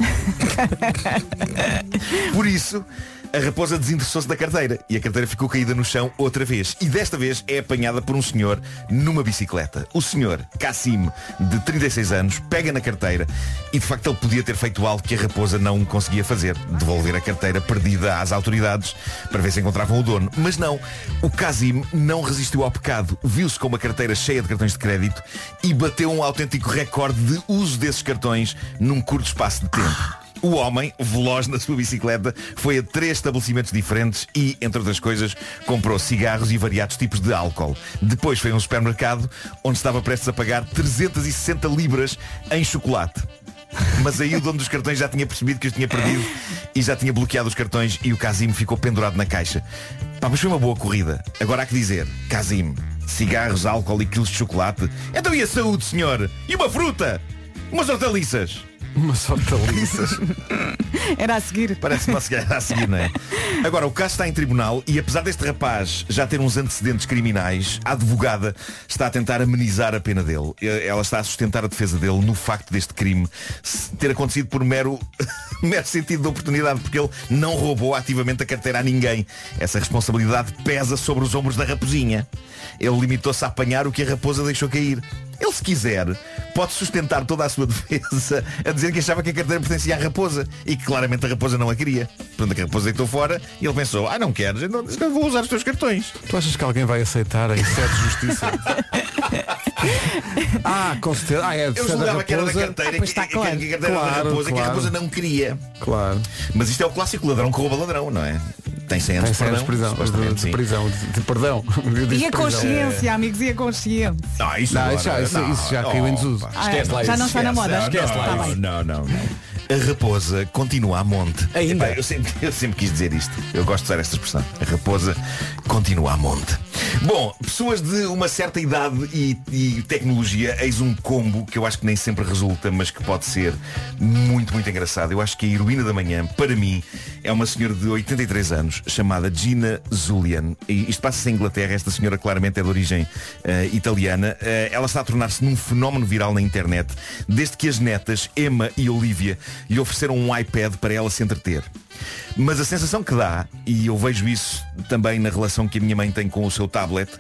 J: Por isso, a raposa desinteressou-se da carteira e a carteira ficou caída no chão outra vez. E desta vez é apanhada por um senhor numa bicicleta. O senhor, Cassim, de 36 anos, pega na carteira e de facto ele podia ter feito algo que a raposa não conseguia fazer. Devolver a carteira perdida às autoridades para ver se encontravam o dono. Mas não, o Cassim não resistiu ao pecado. Viu-se com uma carteira cheia de cartões de crédito e bateu um autêntico recorde de uso desses cartões num curto espaço de tempo. O homem, veloz na sua bicicleta, foi a três estabelecimentos diferentes e, entre outras coisas, comprou cigarros e variados tipos de álcool. Depois foi a um supermercado onde estava prestes a pagar 360 libras em chocolate. Mas aí o dono dos cartões já tinha percebido que os tinha perdido e já tinha bloqueado os cartões e o Casim ficou pendurado na caixa. Pá, mas foi uma boa corrida. Agora há que dizer, Casim, cigarros, álcool e quilos de chocolate. Então e a saúde, senhor? E uma fruta? Umas hortaliças?
A: Umas hortaliças.
B: Era a seguir.
J: Parece uma a seguir, não é? Agora, o caso está em tribunal e apesar deste rapaz já ter uns antecedentes criminais, a advogada está a tentar amenizar a pena dele. Ela está a sustentar a defesa dele no facto deste crime ter acontecido por mero, mero sentido de oportunidade, porque ele não roubou ativamente a carteira a ninguém. Essa responsabilidade pesa sobre os ombros da raposinha. Ele limitou-se a apanhar o que a raposa deixou cair. Ele, se quiser, pode sustentar toda a sua defesa a dizer que achava que a carteira pertencia à raposa e que claramente a raposa não a queria. Portanto, a raposa deitou fora e ele pensou, ah, não queres, então eu vou usar os teus cartões.
A: Tu achas que alguém vai aceitar em sede de justiça? ah, com certeza. Ah, é de
J: Eu
A: da
J: julgava que era da carteira,
B: Ah, pois
J: que,
B: está
J: que- a
B: claro.
J: carteira era da
A: Claro,
J: raposa, que a
A: claro.
J: raposa não queria.
A: Claro.
J: Mas isto é o clássico ladrão que rouba ladrão, não é? Tem 100 anos
A: Tem
J: de
A: cenas
J: perdão.
A: de prisão. De, de prisão. De, de perdão.
B: E a consciência, amigos, e a consciência.
J: Não, isso,
A: Não,
J: agora-
A: isso já-
J: não,
A: isso já caiu em desuso.
J: Pá.
B: Ah,
C: Esquece lá
B: já
C: isso,
B: não está na moda.
C: Esquece lá
B: Tá
J: não, não, não. A raposa continua a monte.
C: Ainda?
J: Epá, eu, sempre, eu sempre quis dizer isto. Eu gosto de usar esta expressão. A raposa continua a monte. Bom, pessoas de uma certa idade e, e tecnologia, eis um combo que eu acho que nem sempre resulta, mas que pode ser muito, muito engraçado. Eu acho que a heroína da manhã, para mim, é uma senhora de 83 anos, chamada Gina Zulian. E isto passa-se em Inglaterra, esta senhora claramente é de origem eh, italiana. Eh, ela está a tornar-se num fenómeno viral na internet, desde que as netas, Emma e Olivia, lhe ofereceram um iPad para ela se entreter. Mas a sensação que dá, e eu vejo isso também na relação que a minha mãe tem com o seu tablet,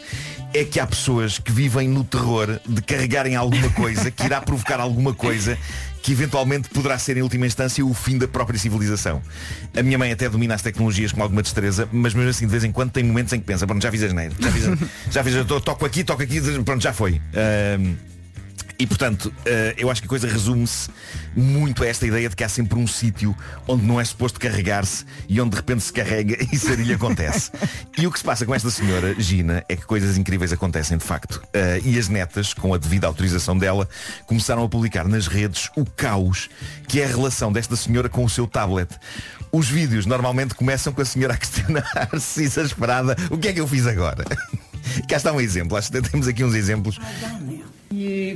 J: é que há pessoas que vivem no terror de carregarem alguma coisa que irá provocar alguma coisa que eventualmente poderá ser em última instância o fim da própria civilização. A minha mãe até domina as tecnologias com alguma destreza, mas mesmo assim de vez em quando tem momentos em que pensa, pronto, já fiz as já fiz, já fiz, toco aqui, toco aqui, pronto, já foi. E portanto, eh, eu acho que a coisa resume-se muito a esta ideia de que há sempre um sítio onde não é suposto carregar-se e onde de repente se carrega e sarilho acontece. E o que se passa com esta senhora, Gina, é que coisas incríveis acontecem de facto. Eh, e as netas, com a devida autorização dela, começaram a publicar nas redes o caos que é a relação desta senhora com o seu tablet. Os vídeos normalmente começam com a senhora a questionar-se exasperada o que é que eu fiz agora. Cá está um exemplo, acho que temos aqui uns exemplos.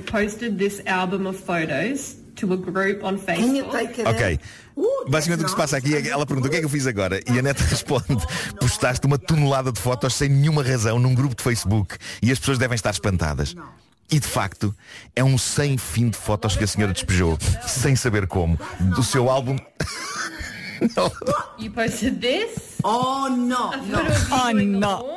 K: You posted this album of photos to a group on Facebook.
J: Ok. Basicamente o que se passa aqui é que ela pergunta o que é que eu fiz agora e a neta responde postaste uma tonelada de fotos sem nenhuma razão num grupo de Facebook e as pessoas devem estar espantadas. E de facto é um sem fim de fotos que a senhora despejou, sem saber como, do seu álbum.
K: You posted this.
L: Oh no, no.
B: Oh, no.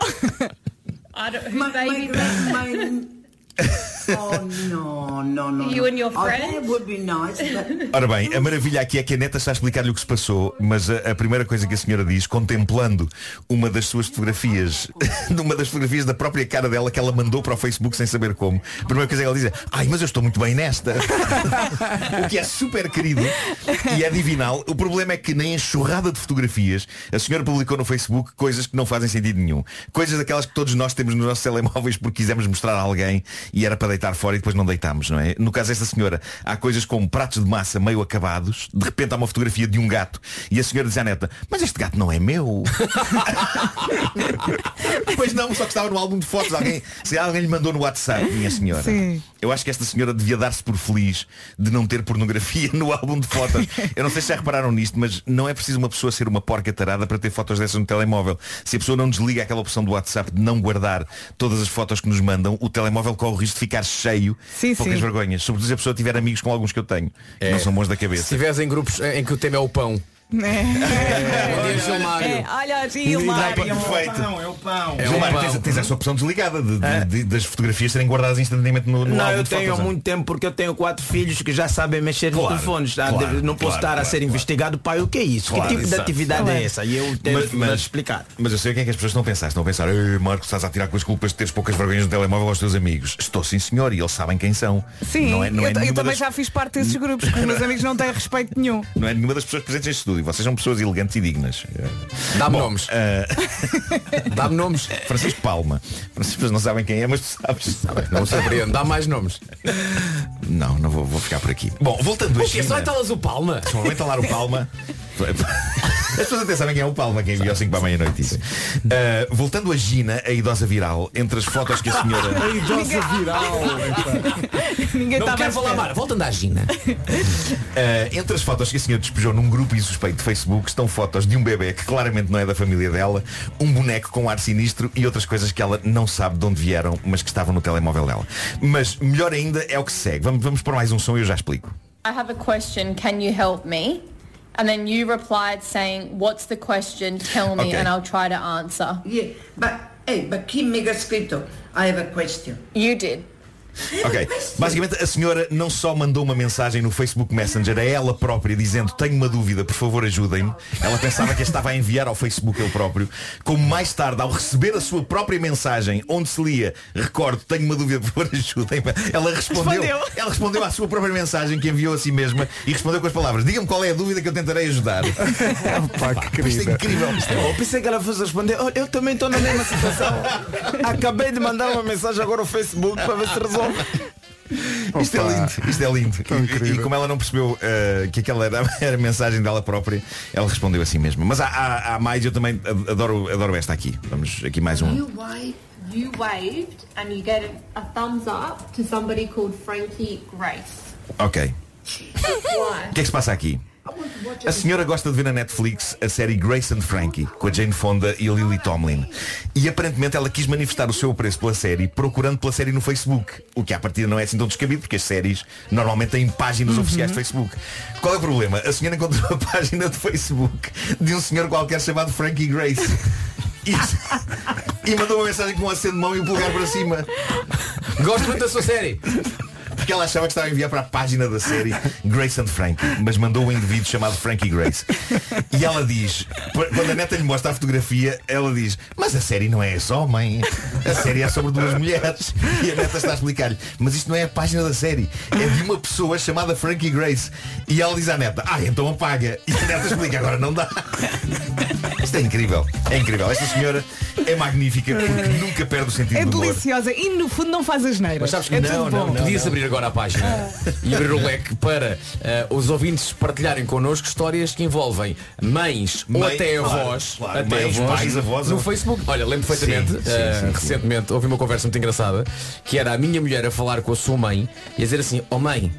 K: I don't,
L: My, my, my, oh no, no, no.
K: You and your
L: Oh,
K: friend?
L: that would be nice, but
J: Ora bem, a maravilha aqui é que a neta está a explicar-lhe o que se passou, mas a, a primeira coisa que a senhora diz, contemplando uma das suas fotografias, uma das fotografias da própria cara dela que ela mandou para o Facebook sem saber como, a primeira coisa que ela diz é, ai, mas eu estou muito bem nesta. o que é super querido e é divinal. O problema é que nem enxurrada de fotografias a senhora publicou no Facebook coisas que não fazem sentido nenhum. Coisas daquelas que todos nós temos nos nossos telemóveis porque quisemos mostrar a alguém e era para deitar fora e depois não deitámos, não é? No caso desta senhora, há coisas como pratos de massa meio acabados, de repente há uma fotografia de um gato e a senhora diz à neta, mas este gato não é meu. pois não, só que estava no álbum de fotos. Alguém, se alguém lhe mandou no WhatsApp, minha senhora.
B: Sim.
J: Eu acho que esta senhora devia dar-se por feliz de não ter pornografia no álbum de fotos. Eu não sei se já repararam nisto, mas não é preciso uma pessoa ser uma porca tarada para ter fotos dessas no telemóvel. Se a pessoa não desliga aquela opção do WhatsApp de não guardar todas as fotos que nos mandam, o telemóvel corre risco de ficar cheio
B: Sim,
J: de poucas
B: sim.
J: vergonhas. Sobretudo se a pessoa tiver amigos com alguns que eu tenho. que Não são bons da
C: Se
J: cabeça.
C: estiveres em grupos em que o tema é o pão. Bom dia, Gilmário.
B: É, olha, Gilmar.
J: Perfeito.
M: É o pão.
C: É o
J: Gilmar,
C: pão.
J: tens, tens essa opção desligada de- de- de- das fotografias serem guardadas instantaneamente no, no
M: Não,
J: álbum
M: eu
J: de
M: tenho há
J: fotos, não?
M: muito tempo porque eu tenho quatro filhos que já sabem mexer
J: Claro,
M: nos telefones. tá?
J: claro,
M: não posso
J: claro,
M: estar a ser
J: claro.
M: investigado. Pai, o que é isso?
J: Claro,
M: que tipo de
J: exato.
M: atividade
B: Claro.
M: é essa? E eu tenho
J: Mas-
M: que
J: mas-
M: explicar.
J: Mas eu sei o que é que as pessoas estão a pensar. Estão a pensar, "Ei, Marco, estás a tirar com as culpas de teres poucas vergonhas no telemóvel aos teus amigos. Estou sim senhor e eles sabem quem são.
B: Sim,
J: não é, não
B: eu,
J: é
B: eu também
J: das-
B: já fiz parte desses grupos, porque os meus amigos não têm respeito nenhum.
J: Não é nenhuma das pessoas presentes neste estúdio. Vocês são pessoas elegantes e dignas.
C: Dá-me nomes.
J: ah,
C: Dá-me nomes.
J: Francisco Palma. Pessoas não sabem quem é, mas tu sabes.
C: Não surpreendo. Dá mais nomes.
J: Não, não vou, vou ficar por aqui. Bom, voltando a
C: quê? Só
J: China.
C: entalas o palma?
J: Vou entalar o Palma. As pessoas até sabem quem é o Palma, quem enviou 5 para a meia-noite. isso. Ah, voltando a Gina, a idosa viral, entre as fotos que a senhora.
A: Idosa viral.
B: Ninguém
C: Não quero
B: a
C: falar mais. Volta a andar, Gina.
J: Ah, entre as fotos que a senhora despejou num grupo insuspeito de Facebook estão fotos de um bebê que claramente não é da família dela, um boneco com ar sinistro e outras coisas que ela não sabe de onde vieram, mas que estavam no telemóvel dela. Mas melhor ainda é o que se segue. Vamos, vamos pôr mais um som e eu já explico.
K: I have a question. Can you help me? And then you replied saying, "What's the question? Tell me,
J: Okay.
K: and I'll try to answer."
L: yeah, but hey, but Kim mega escrito. I have a question.
K: You did.
J: Ok. Basicamente a senhora não só mandou uma mensagem no Facebook Messenger a ela própria dizendo tenho uma dúvida, por favor ajudem-me. Ela pensava que a estava a enviar ao Facebook ele próprio. Como mais tarde, ao receber a sua própria mensagem, onde se lia, recordo, tenho uma dúvida, por favor ajudem-me. Ela respondeu,
B: Respondeu.
J: ela respondeu à sua própria mensagem que enviou a si mesma e respondeu com as palavras, diga-me qual é a dúvida que eu tentarei ajudar.
A: Pá, que
J: Isto é incrível.
M: Eu pensei que ela fosse responder, "Olha, eu também estou na mesma situação. Acabei de mandar uma mensagem agora ao Facebook para ver se resolve.
J: Isto é lindo, isto é lindo. E- E, como ela não percebeu eh, que aquela era, era a mensagem dela própria, ela respondeu assim mesmo. Mas há, há- há mais, eu também adoro, adoro esta aqui. Vamos aqui mais um.
K: You waved. You waved, and you gave a thumbs up to somebody called Frankie Grace.
J: Ok. O que é que se passa aqui? A senhora gosta de ver na Netflix a série Grace and Frankie, com a Jane Fonda e a Lily Tomlin. E aparentemente ela quis manifestar o seu apreço pela série procurando pela série no Facebook. O que à partida não é assim tão descabido, porque as séries normalmente têm páginas oficiais de Facebook. Qual é o problema? A senhora encontrou a página de Facebook de um senhor qualquer chamado Frankie Grace. E, e mandou uma mensagem com um aceno de mão e o polegar para cima.
C: Gosto muito da sua série.
J: Porque ela achava que estava a enviar para a página da série Grace and Frankie, mas mandou um indivíduo chamado Frankie Grace. E ela diz, quando a neta lhe mostra a fotografia, ela diz, mas a série não é só, mãe. A série é sobre duas mulheres. E a neta está a explicar-lhe, mas isto não é a página da série, é de uma pessoa chamada Frankie Grace. E ela diz à neta, ah, então apaga. E a neta explica, agora não dá. Isto é incrível, é incrível. Esta senhora é magnífica porque nunca perde o sentido
B: É
J: do humor.
B: deliciosa e no fundo não faz as neiras.
C: Mas sabes que
B: é
C: não,
B: tudo
C: não,
B: bom.
C: não, Podias abrir agora a página e abrir o leque para eh, os ouvintes partilharem connosco histórias que envolvem mães ou
J: Mãe,
C: até
J: claro,
C: avós,
J: claro,
C: até
J: mães,
C: avós,
J: pais, avós,
C: no
J: ou-
C: Facebook. Olha, lembro perfeitamente,
J: Sim, sim,
C: eh,
J: sim, sim.
C: recentemente houve uma conversa muito engraçada que era a minha mulher a falar com a sua mãe e a dizer assim, oh mãe,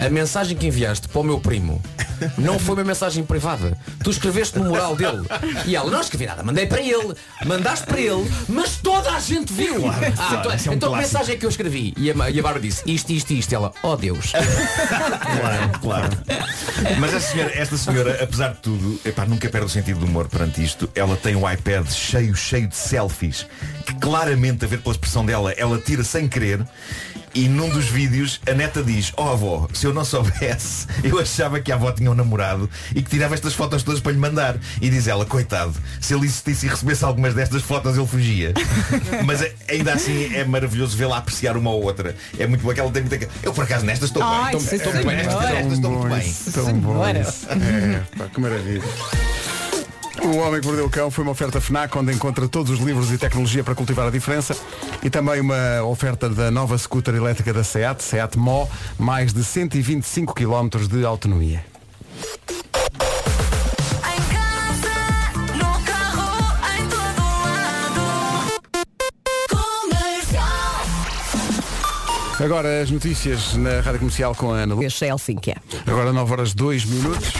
C: a mensagem que enviaste para o meu primo não foi uma mensagem privada. Tu escreveste no mural dele. E ela, não escrevi nada, mandei para ele, mandaste para ele, mas toda a gente viu.
J: Claro,
C: ah,
J: claro,
C: então,
J: é um
C: então que mensagem é que eu escrevi? E a, e a Bárbara disse, isto, isto, isto. E ela, oh Deus.
J: Claro, claro. Mas esta senhora, esta senhora, apesar de tudo, epá, nunca perde o sentido do humor perante isto. Ela tem um iPad cheio, cheio de selfies, que claramente, a ver pela expressão dela, ela tira sem querer. E num dos vídeos a neta diz, oh avó, se eu não soubesse, eu achava que a avó tinha um namorado e que tirava estas fotos todas para lhe mandar. E diz ela, coitado, se ele existisse e recebesse algumas destas fotos ele fugia. Mas eh, ainda assim é maravilhoso vê-la apreciar uma ou outra. É muito bom que ela tem muita. Eu por acaso nestas estou bem. Estou bem.
B: Senhora.
J: nestas estou muito bem.
A: Bom
B: Senhora.
A: isso. É, pá, que maravilha. O Homem que Mordeu o Cão foi uma oferta FNAC onde encontra todos os livros e tecnologia para cultivar a diferença e também uma oferta da nova scooter elétrica da SEAT, SEAT Mó, mais de 125 km de autonomia. Agora as notícias na Rádio Comercial com a Ana Lu.
G: Este é Helsínquia.
A: Agora 9 horas 2 minutos.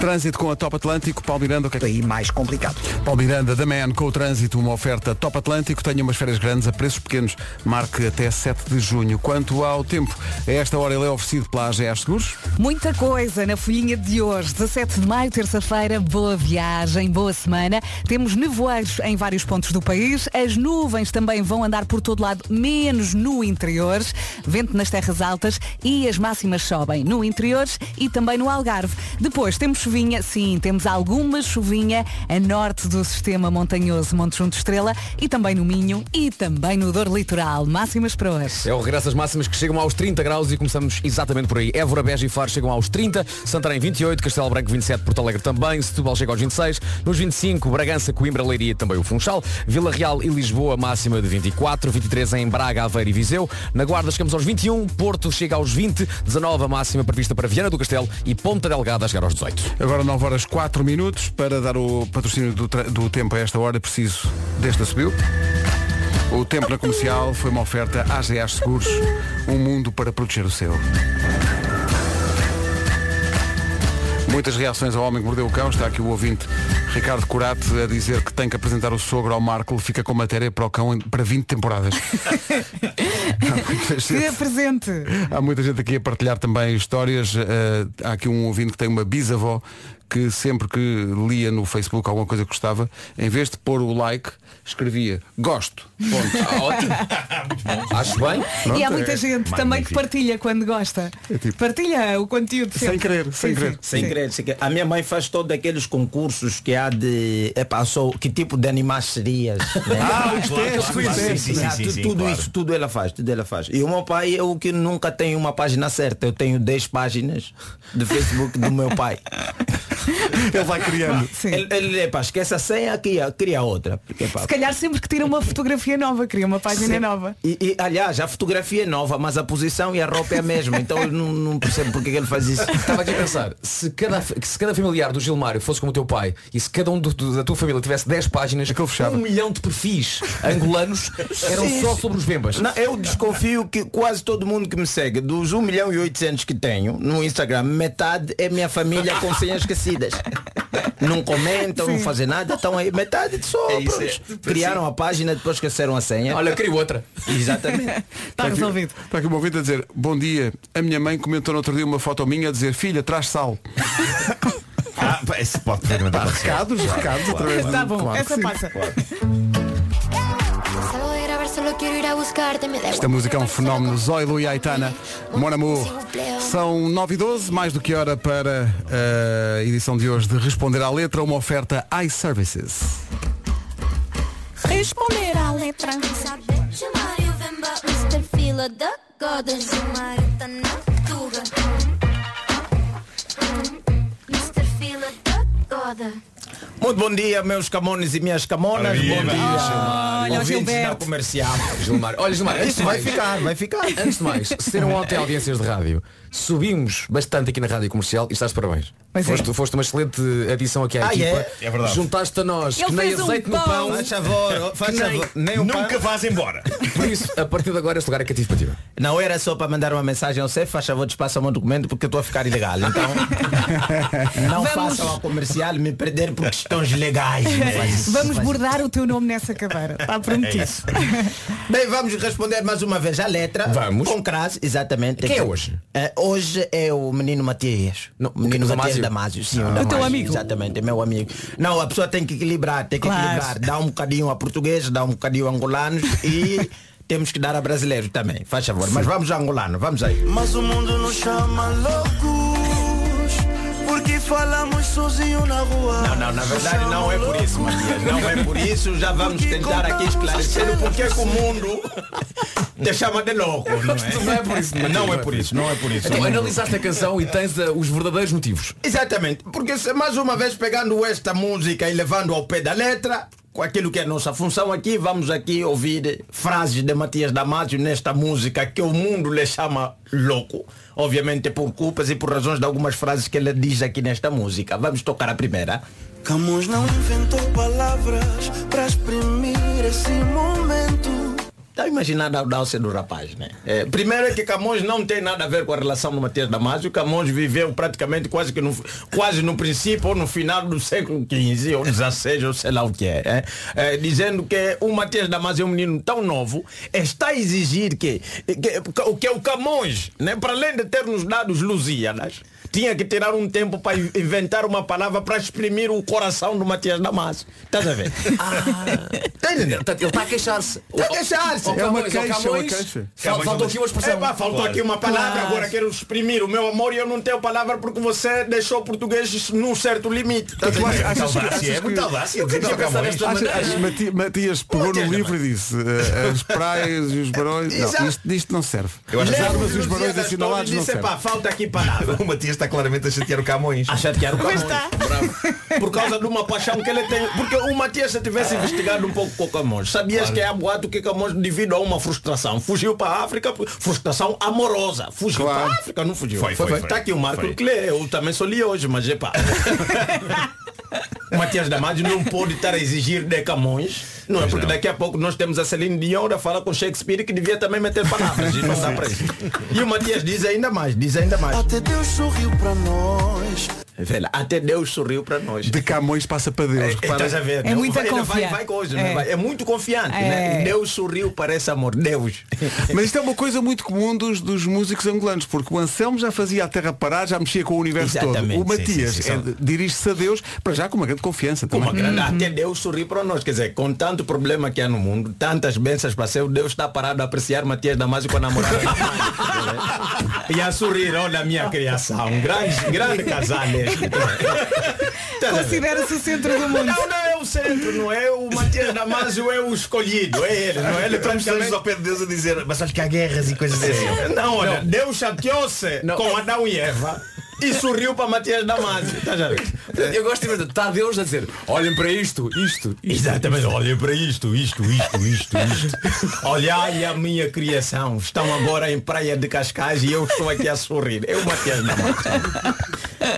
A: Trânsito com a Top Atlântico, Paulo Miranda, o que é que...
F: Aí mais complicado.
A: Paulo Miranda, da Man, com o trânsito, uma oferta Top Atlântico, tenha umas férias grandes a preços pequenos, marque até 7 de junho. Quanto ao tempo, a esta hora ele é oferecido pela AGA Seguros.
B: Muita coisa na folhinha de hoje, 17 de maio, terça-feira, boa viagem, boa semana. Temos nevoeiros em vários pontos do país, as nuvens também vão andar por todo lado, menos no interior, vento nas terras altas e as máximas sobem no interior e também no Algarve. Depois temos chuvinha, sim, temos alguma chuvinha a norte do sistema montanhoso Monte Junto Estrela e também no Minho e também no Dor Litoral. Máximas para hoje.
C: É o regresso às máximas que chegam aos 30 graus e começamos exatamente por aí. Évora, Beja e Faro chegam aos 30, Santarém 28, Castelo Branco 27, Porto Alegre também, Setúbal chega aos 26, nos 25, Bragança, Coimbra, Leiria também o Funchal, Vila Real e Lisboa máxima de 24, 23 em Braga, Aveiro e Viseu, na Guarda chegamos aos 21, Porto chega aos 20, 19 a máxima prevista para Viana do Castelo e Ponta Delgada chegar aos 18.
A: Agora 9 horas 4 minutos, para dar o patrocínio do, do tempo a esta hora, preciso deste subiu. O tempo na comercial foi uma oferta AGA Seguros, um mundo para proteger o seu. Muitas reações ao homem que mordeu o cão. Está aqui o ouvinte Ricardo Curate a dizer que tem que apresentar o sogro ao Marco. Fica com matéria para o cão para 20 temporadas. Há muita
B: Que
A: gente-
B: presente!
A: Há muita gente aqui a partilhar também histórias. Eh, há aqui um ouvinte que tem uma bisavó que sempre que lia no Facebook alguma coisa que gostava, em vez de pôr o like, escrevia gosto. Ponto.
C: Ah, ótimo. Acho bem.
B: e há
A: Pronto,
B: muita
A: é
B: gente também que partilha quando gosta.
A: tipo-
B: Partilha o conteúdo
A: Sem
B: sempre.
A: querer, sem
B: Sim,
A: querer.
B: sim,
M: Sem
B: sim.
M: querer, sem querer. A minha mãe faz todos aqueles concursos que há de. Epá, só, que tipo de animais serias? né?
J: Ah, os testes,
A: claro,
J: sim, sim, sim,
M: Ah,
J: sim,
M: tu-
J: sim,
M: tudo
J: claro.
M: isso, tudo ela faz, tudo ela faz. E o meu pai é o que nunca tem uma página certa. Eu tenho 10 páginas de Facebook do meu pai.
A: Ele vai criando.
M: Ele, ele epá, esquece a senha, cria, cria outra. Porque, epá,
B: Se calhar sempre que tira uma fotografia nova, cria uma página
M: Sim.
B: nova.
M: E, e, aliás, a fotografia é nova, mas a posição e a roupa é a mesma. Então eu não, não percebo porque que ele faz isso.
C: Estava aqui a pensar, se cada, se cada familiar do Gilmário fosse como o teu pai e se cada um do- do- da tua família tivesse 10 páginas,
A: Aquilo fechava.
C: um milhão de perfis angolanos eram
M: Sim,
C: só sobre os bembas.
M: Não, eu desconfio que quase todo mundo que me segue, dos 1 milhão e 800 que tenho no Instagram, metade é minha família com senhas esquecidas. Não comentam, não fazem nada, estão aí. Metade de só.
J: É é.
M: Criaram a página, depois esqueceram a senha.
C: Olha, queria outra.
M: Exatamente.
B: Está resolvido.
A: Está aqui um ouvinte a dizer, bom dia, a minha mãe comentou no outro dia uma foto minha a dizer, filha, traz sal.
J: Ah, pode acontecer.
A: Recados, recados, através de...
B: Está bom,
A: Claro
B: essa
A: sim.
B: passa.
A: Esta música é um fenómeno. Zoilo e Aitana, Mon Amour. São 9 e 12, mais do que hora para a edição de hoje de Responder à Letra, uma oferta iServices.
E: Responder à letra. Mr.
M: Muito bom dia, meus camones e minhas camonas. Bom
C: viva.
M: dia,
C: Olha,
M: ouvintes
C: Gilberto.
M: da comercial.
C: Gilmar, olha Gilmar,
M: Isso vai ficar, vai ficar.
C: Antes de mais, ser um ontem audiências de rádio, subimos bastante aqui na rádio comercial e estás de parabéns.
B: Pois é.
C: Foste, foste uma excelente adição aqui à
M: Ah,
C: equipa.
M: é?
J: É verdade.
C: Juntaste a nós
B: Ele
C: que nem
B: fez um
C: azeite no
B: pão.
M: Faz favor, faz
C: Que nem-
M: favor. Nem o
J: Nunca
M: pão.
J: vás embora.
C: Por isso, a partir de agora este lugar é cativo para ti.
M: Não era só para mandar uma mensagem ao CEF, faz favor, despaça o meu documento porque eu estou a ficar ilegal. Então, não
B: Vamos-
M: façam ao comercial me perder por questões legais. Isso,
B: Vamos bordar o teu nome nessa cadeira. Está prometido.
M: isso. Bem, vamos responder mais uma vez a letra.
C: Vamos.
M: Com crase, exatamente.
C: Quem é hoje?
M: Eh, hoje é o menino Matias.
C: Não,
M: menino
C: o
M: Matias
C: Damásio?
M: Sim,
C: Ah.
M: o
B: É o teu amigo?
M: Exatamente, é meu amigo. Não, a pessoa tem que equilibrar, tem que
B: Claro.
M: equilibrar. Dá um bocadinho a português, dá um bocadinho a angolanos e temos que dar a brasileiro também. Faz favor. Mas vamos a angolano, vamos aí.
N: Mas o mundo nos chama loucos Porque falamos sozinho na rua
M: Não, não, na verdade não é por isso, Matias. Não é por isso. Já vamos tentar aqui esclarecer o porquê que o mundo te chama de louco. Não é,
C: Não é por isso, Matias,
M: Não é por isso, não é por isso.
C: Então
M: é
C: analisaste a canção e tens ah, os verdadeiros motivos.
M: Exatamente, porque se mais uma vez pegando esta música e levando ao pé da letra, com aquilo que é nossa função aqui, vamos aqui ouvir frases de Matias Damasio nesta música que o mundo lhe chama louco, obviamente por culpas e por razões de algumas frases que ele diz aqui nesta música. Vamos tocar a primeira.
N: Camões não inventou palavras Para exprimir esse momento
M: Está imaginando a audácia do rapaz, né? É, primeiro é que Camões não tem nada a ver com a relação do Matias Damasio. Camões viveu praticamente quase que no, quase no princípio ou no final do século XV ou XVI ou sei lá o que é. é. É, dizendo que o Matias Damasio é um menino tão novo, está a exigir que, que, que o Camões, né, para além de ter nos dado os tinha que tirar um tempo para in- inventar uma palavra para exprimir o coração do Matias Damasio. Estás a ver? Tá entendendo?
C: Portanto, ele está a queixar-se.
M: Está a queixar-se.
A: É uma queixa, é uma queixa.
C: Faltou aqui uma expressão.
M: Epá, faltou aqui uma palavra, agora quero exprimir o meu amor e eu não tenho palavra porque você deixou o português num certo limite. Tá
J: É
A: que-
J: audácia, é
A: Matias pegou no livro e disse eh, as praias e os barões. Não, isto, isto não serve.
J: Eu acho
A: As
J: que-
A: armas e os barões assinalados não servem.
M: "Epá, falta aqui palavra.
J: O Matias está claramente a chatear o Camões.
M: A chatear o Camões.
B: está.
M: Por causa de uma paixão que ele tem. Porque o Matias, se tivesse investigado um pouco com o Camões, sabias que é boato que Camões, devido a uma frustração, fugiu para a África, frustração amorosa. Fugiu
A: Claro.
M: para a África, não fugiu.
J: Foi, foi, foi.
M: Está aqui o Marco lê, eu também só li hoje, mas é pá. O Matias Damasio não pode estar a exigir de Camões, não é?
J: Pois
M: Porque
J: não.
M: daqui a pouco nós temos a Celine Dion a falar com Shakespeare que devia também meter palavras e não dá para isso. E o Matias diz ainda mais, diz ainda mais.
N: Até Deus sorriu para nós
M: Velho, até Deus sorriu para nós.
A: De Camões passa para Deus.
M: É,
A: repara.
M: estás a ver?
B: É muita
M: Vai- vai,
B: confiança.
M: vai com hoje,
B: É.
M: não vai? é muito confiante.
B: É.
M: Né? Deus sorriu para esse amor. Deus.
A: Mas isto é uma coisa muito comum dos, dos músicos angolanos, porque o Anselmo já fazia a terra parar, já mexia com o universo
M: Exatamente,
A: todo. O Matias
M: sim, sim,
A: é- dirige-se a Deus, para já com uma grande confiança
M: Com
A: também.
M: uma grande, Até Deus sorriu para nós. Quer dizer, com tanto problema que há no mundo, tantas bênçãos para ser, Deus está parado a apreciar Matias Damasio com a namorada. e a sorrir, olha a minha criação. Grande, grande casal
B: Considera-se o centro do mundo.
M: Não, não é o centro, não é o Matias Damasio, é o escolhido, é ele, não é? Ele
J: Estamos
M: praticamente-
J: ao pé de Deus a dizer, mas olha que há guerras e coisas assim.
M: Não, olha, Deus chateou-se com Adão e Eva e sorriu para Matias Damasio. Ver?
C: Eu gosto de ver, está Deus a dizer, olhem para isto, isto, isto.
M: Exatamente, olhem para isto, isto, isto, isto, isto. Olhai a minha criação. Estão agora em Praia de Cascais e eu estou aqui a sorrir. É o Matias Damasio.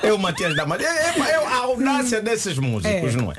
M: É o Matias Damasio. É, é, é a audácia desses músicos,
B: É.
M: não é?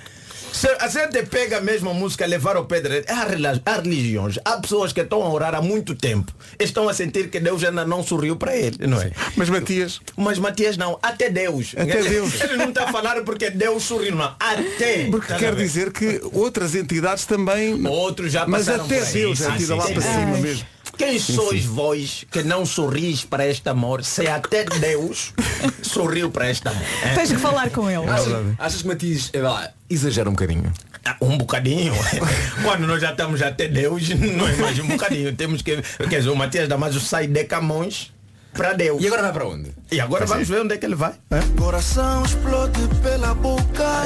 M: A gente pega mesmo a música levar ao pé de há, religiões, há pessoas que estão a orar há muito tempo, estão a sentir que Deus ainda não sorriu para ele, não é?
A: Mas Matias,
M: Mas Matias não, até Deus.
A: Até Deus.
M: Ele não está a falar porque Deus sorriu, não. Até.
A: porque
M: a
A: quer dizer que outras entidades também.
M: Outros já
A: Mas
M: passaram
A: até
M: por aí.
A: Deus tida
M: sim,
A: lá para cima
B: Ai.
A: mesmo.
M: Quem
C: Sim,
M: sois
C: sim.
M: vós que não sorris para este amor, se até Deus sorriu para este amor? é?
B: Tens que falar com ele.
C: Achas, achas que Matias eh, exagera um bocadinho?
M: Ah, Um bocadinho. Quando nós já estamos até Deus, não é mais um bocadinho. Temos que. Quer dizer, o Matias Damasio sai de Camões para Deus.
C: E agora vai para onde?
M: E agora vamos
C: é.
M: ver onde é que ele vai.
N: Coração explode pela boca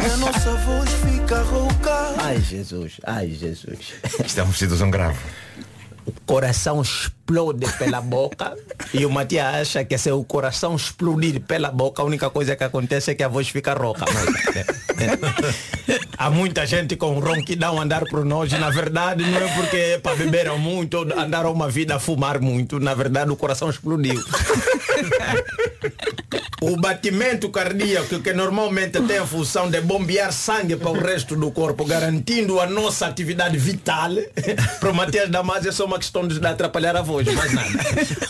N: E a nossa voz fica rouca
M: Ai Jesus, ai Jesus.
J: Isto é uma situação grave.
M: O coração explode pela boca e o Matias acha que se o coração explodir pela boca, a única coisa que acontece é que a voz fica rouca. Mas, é, é. Há muita gente com ronquidão andar por nós na verdade não é porque para beberam muito andaram uma vida a fumar muito. Na verdade o coração explodiu. O batimento cardíaco que normalmente tem a função de bombear sangue para o resto do corpo, garantindo a nossa atividade vital, para o Matias Damasio é só uma questão de atrapalhar a voz, mais nada.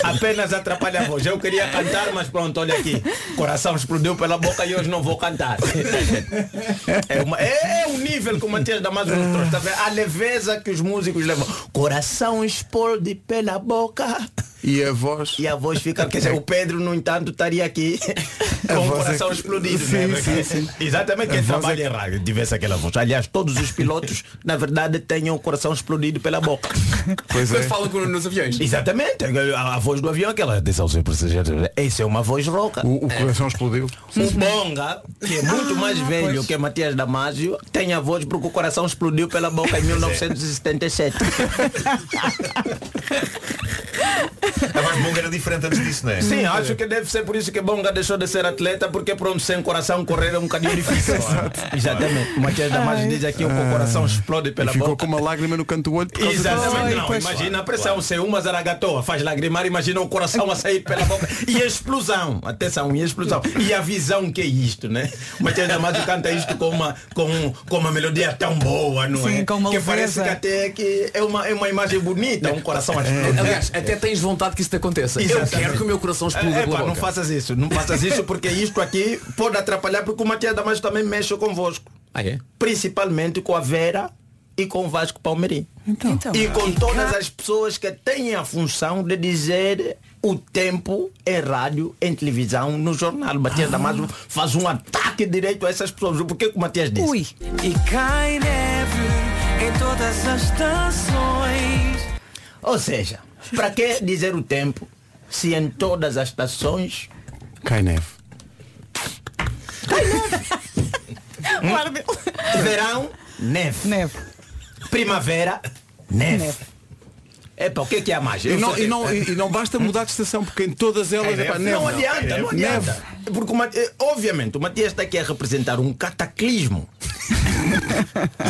M: Apenas atrapalha a voz. Eu queria cantar, mas pronto, olha aqui. Coração explodiu pela boca e hoje não vou cantar. É, uma- é o nível que o Matias Damasio nos trouxe. Tá vendo? A leveza que os músicos levam. Coração explode pela boca.
A: E a voz.
M: E a voz fica. Quer dizer, o Pedro, no entanto, estaria aqui
A: A
M: com o
A: é
M: coração
A: que-
M: explodido.
A: Sim,
M: né?
A: sim, sim.
M: Exatamente,
A: A
M: quem
A: é
M: trabalha em rádio tivesse aquela voz. Aliás, todos os pilotos, na verdade, têm o coração explodido pela boca.
A: Pois
C: Quando falam com- nos aviões.
M: Exatamente, a, a voz do avião, aquela atenção, senhor passageiro. Essa é uma voz rouca.
A: O, o coração explodiu.
M: O Bonga, que é muito mais velho
B: pois.
M: que Matias Damasio, tem a voz porque o coração explodiu pela boca em 1977.
J: A voz Bonga era diferente antes disso, não é?
M: Sim, acho que deve ser por isso que Bonga deixou de ser atleta, porque pronto, sem coração correr é um bocadinho difícil. Exatamente. O Matias Damasio diz aqui o coração explode
A: E
M: pela
A: ficou
M: boca.
A: com uma lágrima no canto do olho.
M: Exatamente, não,
B: pois.
M: imagina a pressão, se uma zaragatoa faz lagrimar, imagina o coração a sair pela boca e a explosão, atenção, e a explosão, e a visão que é isto, né? O Matias Damasio canta isto com uma, com, com uma melodia tão boa, não
B: Sim,
M: é?
B: com uma
M: que parece que até que é uma, é uma imagem bonita, um coração a explodir.
C: Aliás, até tens vontade que isso te aconteça. Eu
M: Exatamente.
C: quero que o meu coração exploda
M: É, pá, não faças isso, não faças isso porque isto aqui pode atrapalhar porque o Matias Damasio também mexe convosco.
C: Ah, é?
M: Principalmente com a Vera e com o Vasco Palmeirim.
B: Então.
M: E com todas as pessoas que têm a função de dizer o tempo em rádio, em televisão, no jornal. O Matias Damasio faz um ataque direito a essas pessoas. Por que que o Matias disse?
B: Ui.
N: E cai neve em todas as estações
M: Ou seja, para que dizer o tempo se em todas as estações
A: Cai neve.
M: verão, neve.
B: Neve.
M: Primavera, neve. Epa, o que é que é mais?
A: E não, e, não, e não basta mudar de estação, porque em todas elas é, pá, neve.
M: Não adianta, não adianta. Porque, o Mati- eh, obviamente, o Matias está aqui a representar um cataclismo.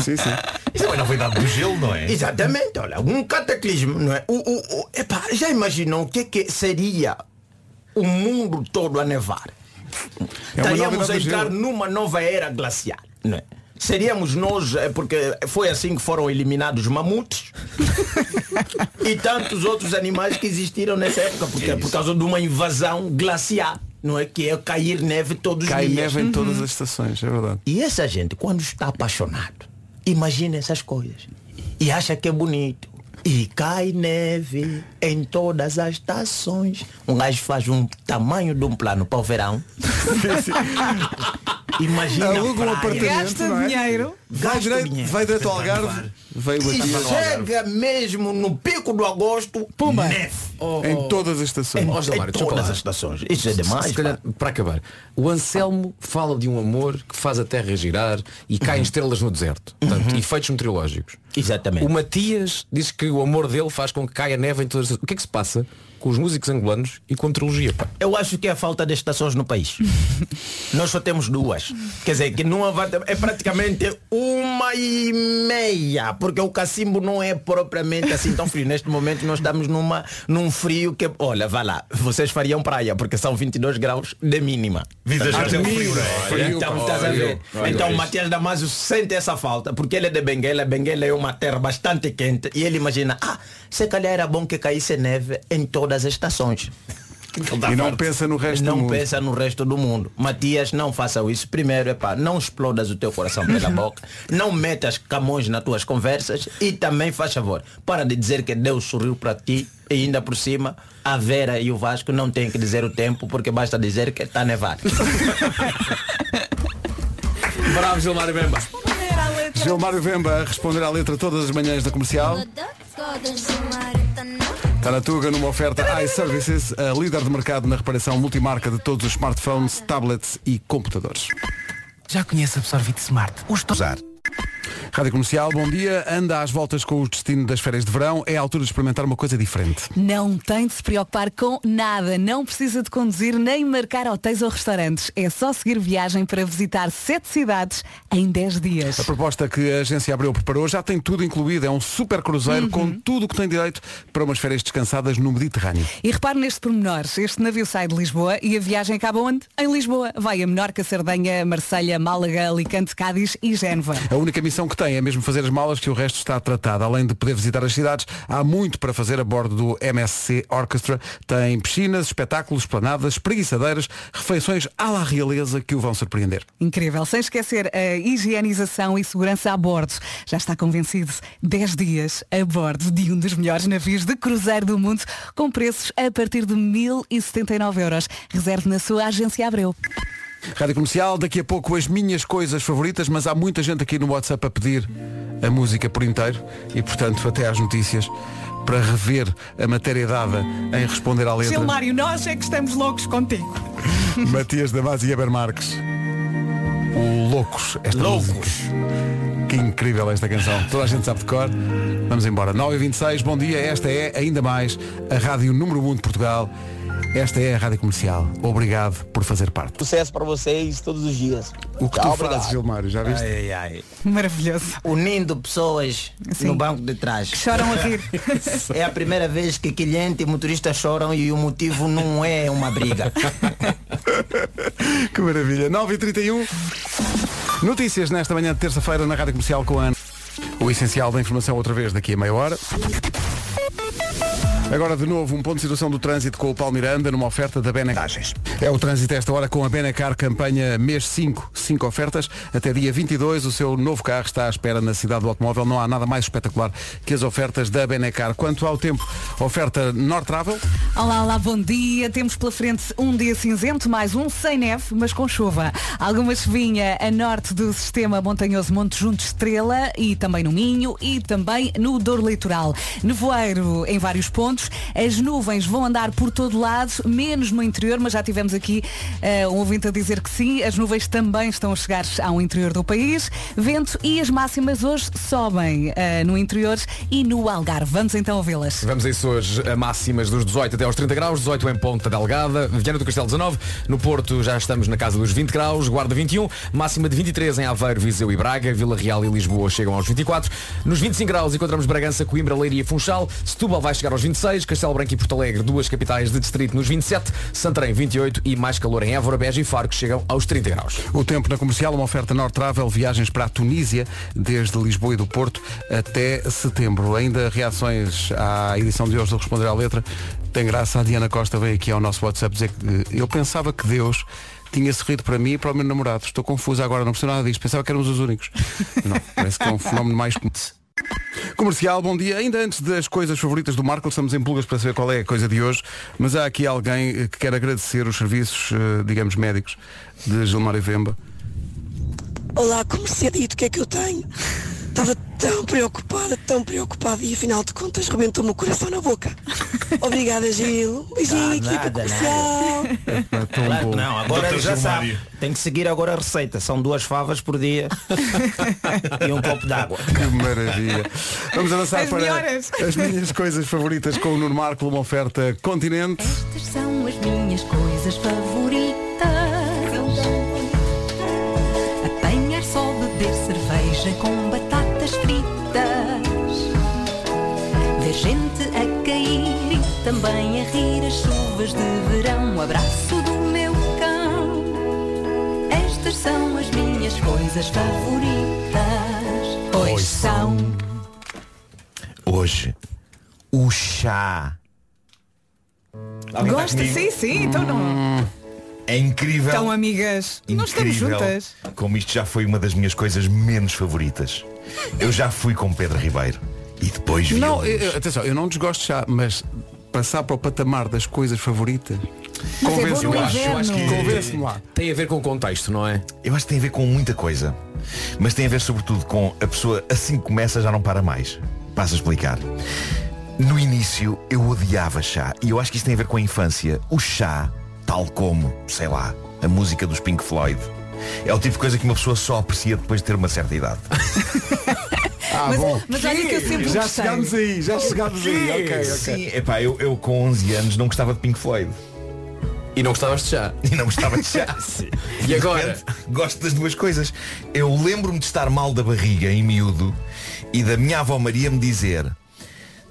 A: Sim, sim.
J: Isso é uma novidade do gelo, não é?
M: Exatamente, olha, um cataclismo, não é? O, o, o- epá, já imaginou o que, é que seria o mundo todo a nevar?
A: É
M: Estaríamos a entrar
A: gelo.
M: numa nova era glacial, não é? Seríamos nós, é, porque foi assim que foram eliminados mamutes e tantos outros animais que existiram nessa época, porque, por causa de uma invasão glacial, não é? Que é cair neve todos os
A: Cai
M: dias.
A: neve em todas as estações, é verdade.
M: E essa gente, quando está apaixonado, imagina essas coisas. E acha que é bonito. E cai neve em todas as estações. Um gajo faz um tamanho de um plano para o verão. Imagina
A: Aluga um
M: a praia.
A: apartamento,
B: Gasta
A: não é?
B: dinheiro.
A: Vai direito, vai direito ao Algarve, veio
M: E
A: aqui
M: chega mesmo no pico do agosto,
B: Pumba.
M: neve.
A: em todas as estações.
M: Em, em
C: desculpa
M: todas as estações. Isso é demais.
C: Se calhar, para acabar, o Anselmo fala de um amor que faz a terra girar e caem estrelas no deserto. Portanto, efeitos meteorológicos.
M: Exatamente.
C: O Matias diz que o amor dele faz com que caia neve em todas as... O que é que se passa com os músicos angolanos e com a meteorologia? Pá?
M: Eu acho que é a falta de estações no país. Nós só temos duas. Quer dizer, que não é praticamente uma e meia, porque o cacimbo não é propriamente assim tão frio. Neste momento nós estamos numa, num frio que, olha, vá lá, vocês fariam praia, porque são 22 graus de mínima.
J: Vida já tem um frio, não é?
M: Então,
J: Frio,
M: estás a ver?
J: frio.
M: Então,
J: Frio.
M: o Matias Damasio sente essa falta, porque ele é de Benguela. Benguela é uma terra bastante quente. E ele imagina, ah, se calhar era bom que caísse neve em todas as estações.
A: E não pensa no resto
M: não
A: do mundo.
M: pensa no resto do mundo. Matias, não faça isso. Primeiro, epá, não explodas o teu coração pela boca. Não metas camões nas tuas conversas. E também, faz favor, para de dizer que Deus sorriu para ti. E ainda por cima, a Vera e o Vasco não têm que dizer o tempo, porque basta dizer que está a nevar.
C: Bravo, Gilmário Bemba.
A: Gilmário Vemba a responder à letra todas as manhãs da comercial. Está na Tuga numa oferta iServices, a líder de mercado na reparação multimarca de todos os smartphones, tablets e computadores.
O: Já conhece Absorvit Smart? Os
A: Usar. Rádio Comercial, bom dia. Anda às voltas com o destino das férias de verão. É a altura de experimentar uma coisa diferente.
B: Não tem de se preocupar com nada. Não precisa de conduzir nem marcar hotéis ou restaurantes. É só seguir viagem para visitar sete cidades em 10 dias.
A: A proposta que a agência Abreu preparou já tem tudo incluído. É um super cruzeiro com tudo o que tem direito para umas férias descansadas no Mediterrâneo.
B: E repare neste pormenor. Este navio sai de Lisboa e a viagem acaba onde? Em Lisboa. Vai a Menorca, Sardenha, Marselha, Málaga, Alicante, Cádiz e Génova.
A: A única missão que tem é mesmo fazer as malas que o resto está tratado. Além de poder visitar as cidades, há muito para fazer a bordo do MSC Orchestra. Tem piscinas, espetáculos, planadas, preguiçadeiras, refeições à la realeza que o vão surpreender.
B: Incrível. Sem esquecer a higienização e segurança a bordo. Já está convencido. 10 dias a bordo de um dos melhores navios de cruzeiro do mundo, com preços a partir de 1.079 euros. Reserve na sua agência Abreu.
A: Rádio Comercial, daqui a pouco as minhas coisas favoritas, mas há muita gente aqui no WhatsApp a pedir a música por inteiro e, portanto, até às notícias para rever a matéria dada em responder à letra.
B: Gilmário, nós é que estamos loucos contigo.
A: Matias Damas e Eber Marques. O Loucos. Esta
M: Loucos.
A: música. Que incrível esta canção. Toda a gente sabe de cor. Vamos embora. 9h26, bom dia. Esta é, ainda mais, a Rádio Número 1 de Portugal. Esta é a Rádio Comercial. Obrigado por fazer parte.
P: Sucesso para vocês todos os dias.
A: O que
P: Tchau,
A: tu
P: obrigado.
A: fazes, Gilmário, já viste?
M: Ai, ai.
B: Maravilhoso.
M: Unindo pessoas
B: Sim.
M: no banco de trás.
B: Choram a rir.
M: É a primeira vez que cliente e motorista choram e o motivo não é uma briga.
A: Que maravilha. 9h31. Notícias nesta manhã de terça-feira na Rádio Comercial com a Ana. O essencial da informação outra vez daqui a meia hora. Agora de novo um ponto de situação do trânsito com o Paulo Miranda numa oferta da Benecar. É o trânsito esta hora com a Benecar campanha mês 5, 5 ofertas. Até dia 22 o seu novo carro está à espera na cidade do automóvel. Não há nada mais espetacular que as ofertas da Benecar. Quanto ao tempo, oferta Nord Travel.
B: Olá, olá, bom dia. Temos pela frente um dia cinzento, mais um sem neve, mas com chuva. Alguma chuvinha a norte do sistema montanhoso Monte Junto Estrela e também no Minho e também no Douro Litoral. Nevoeiro em vários pontos. As nuvens vão andar por todo lado, menos no interior, mas já tivemos aqui eh, um ouvinte a dizer que sim. As nuvens também estão a chegar ao interior do país. Vento e as máximas hoje sobem eh, no interior e no Algarve. Vamos então ouvi-las.
C: Vamos a isso hoje a máximas dos 18 até aos 30 graus, 18 em Ponta Delgada, Viana do Castelo 19, no Porto já estamos na casa dos 20 graus, Guarda 21, máxima de 23 em Aveiro, Viseu e Braga, Vila Real e Lisboa chegam aos 24, nos 25 graus encontramos Bragança, Coimbra, Leiria e Funchal, Setúbal vai chegar aos 26, Castelo Branco e Porto Alegre, duas capitais de distrito nos 27, Santarém 28 e mais calor em Évora, Beja e Faro que chegam aos 30 graus.
A: O tempo na comercial, uma oferta Nord Travel, viagens para a Tunísia, desde Lisboa e do Porto até setembro. Ainda reações à edição de hoje do Responder à Letra. Tem graça, a Diana Costa veio aqui ao nosso WhatsApp dizer que eu pensava que Deus tinha sorrido para mim e para o meu namorado. Estou confusa agora, não percebo nada disto. Pensava que éramos os únicos. Não, parece que é um fenómeno mais. Comercial, bom dia. Ainda antes das coisas favoritas do Marco, estamos em pulgas para saber qual é a coisa de hoje, mas há aqui alguém eh, que quer agradecer os serviços, eh, digamos, médicos de Gilmar Vemba.
Q: Olá, comercialito, o que é que eu tenho? Tão preocupada, tão preocupada e afinal de contas rebentou-me o coração na boca. Obrigada, Gil. Um beijinho,
M: Ah,
Q: equipa
M: nada,
Q: comercial.
M: Claro que não, agora já
Q: Gilmário.
M: sabe. Tem que seguir agora a receita. São duas favas por dia e um copo d'água.
A: Que maravilha. Vamos avançar
M: As
A: para
M: melhores.
A: as minhas coisas favoritas com o Nuno Marco, uma oferta Continente.
R: Estas são as minhas coisas favoritas. Apanhar só beber cerveja com também a rir as chuvas de verão. O abraço do meu cão. Estas são as minhas coisas favoritas. Pois são.
J: Hoje, o chá. Alguém está
B: Gosta?
J: comigo?
B: Sim, sim, então não.
J: É incrível.
B: Estão amigas. Não estamos
J: incrível
B: juntas.
J: como isto já foi uma das minhas coisas menos favoritas. Eu já fui com Pedro Ribeiro e depois vi
A: Não, eu- atenção, eu não desgosto de chá, mas passar para o patamar das coisas favoritas.
B: É
A: Convence-me
B: no
A: lá. Convence-me lá.
C: tem a ver com o contexto, não é?
J: Eu acho que tem a ver com muita coisa. Mas tem a ver sobretudo com a pessoa assim que começa já não para mais. Passo a explicar. No início eu odiava chá. E eu acho que isto tem a ver com a infância. O chá, tal como, sei lá, a música dos Pink Floyd. É o tipo de coisa que uma pessoa só aprecia depois de ter uma certa idade.
A: Ah,
B: Mas,
A: bom.
B: mas olha que eu sempre
A: Já
B: gostei.
A: chegámos aí, já chegámos aí. Ok, ok.
J: Sim, epá, eu, eu com 11 anos não gostava de Pink Floyd.
C: E não gostavas de chá.
J: E não gostava de chá.
C: E
J: de
C: agora?
J: repente, gosto das duas coisas. Eu lembro-me de estar mal da barriga em miúdo e da minha avó Maria me dizer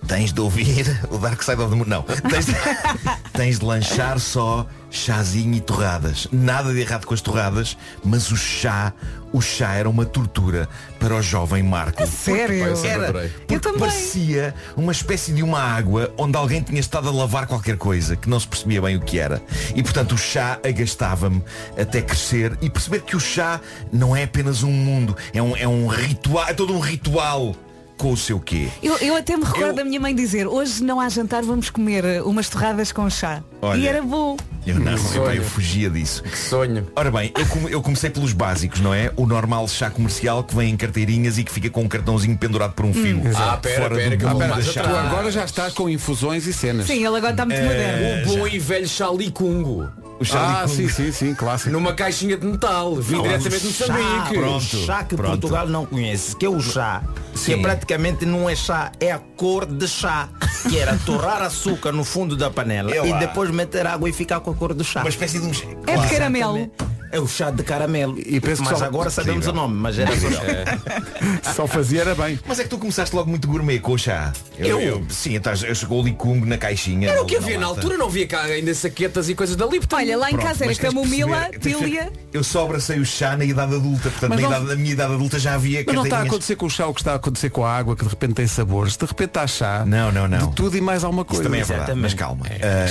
J: Tens de ouvir o Dark Side of the Moon. Não. Tens de, tens de lanchar só chazinho e torradas. Nada de errado com as torradas, mas o chá, o chá era uma tortura para o jovem Marco.
B: Sério?
C: Pá, eu sempre
J: Era, porque
B: Eu também.
J: parecia uma espécie de uma água onde alguém tinha estado a lavar qualquer coisa que não se percebia bem o que era. E portanto o chá agastava-me até crescer e perceber que o chá não é apenas um mundo, é um, é um ritual, é todo um ritual com o seu quê.
B: Eu, eu até me recordo
J: Eu-
B: da minha mãe dizer hoje não há jantar, vamos comer eh, umas torradas com chá.
J: Olha.
B: E era bom.
J: Eu não, epá, eu fugia disso.
C: Que sonho.
J: Ora bem, eu, come- eu comecei pelos básicos, não é? O normal chá comercial que vem em carteirinhas e que fica com um cartãozinho pendurado por um fio.
C: Ah, pera,
J: fora
C: pera,
J: do
C: eu
J: chá.
C: atrás.
A: Tu agora já estás com infusões e cenas.
B: Sim, ele agora está muito moderno.
C: O bom e velho chá licungo.
J: O chá
A: Ah, sim, sim, sim, clássico.
C: Numa caixinha de metal. Vim diretamente do
M: chá,
C: Moçambique.
J: Pronto,
M: chá que
J: pronto.
M: Portugal não conhece, que é o chá. Que
J: Sim.
M: praticamente não é chá, é a cor de chá. Que era torrar açúcar no fundo da panela
J: É
M: e
J: lá.
M: depois meter água e ficar com a cor do chá.
J: Uma espécie de um...
B: É de caramelo.
M: É o chá de caramelo.
A: E penso que
M: mas
A: só-
M: agora sabemos
J: Incrível.
M: o nome, mas era só.
A: Só fazia era bem.
J: Mas é que tu começaste logo muito gourmet com o chá.
C: Eu?
J: sim, então, eu chegou o licungo na caixinha.
C: Era o que
J: na
C: havia na
J: lata.
C: altura, não havia cá ainda saquetas e coisas da Lipton.
B: Olha, lá em
J: Pronto,
B: casa era camomila, tília.
J: Eu só abracei o chá na idade adulta, portanto
A: Mas
J: na,
A: não-
J: idade, na minha idade adulta já havia
A: Mas não está a acontecer com o chá o que está a acontecer com a água, que de repente tem sabores. De repente há chá.
J: Não, não, não.
A: De tudo e mais alguma
J: Isso
A: coisa.
J: também é verdade, mas calma.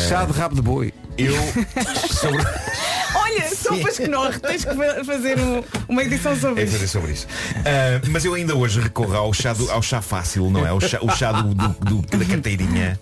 A: Chá de rabo de boi.
J: eu sobre...
B: Olha, sopas que não, tens que fa- fazer um- uma edição sobre
J: É
B: isso.
J: fazer sobre isso. Ah, mas eu ainda hoje recorro ao chá, do- ao chá fácil, não é? O chá, o chá do, do- da carteirinha,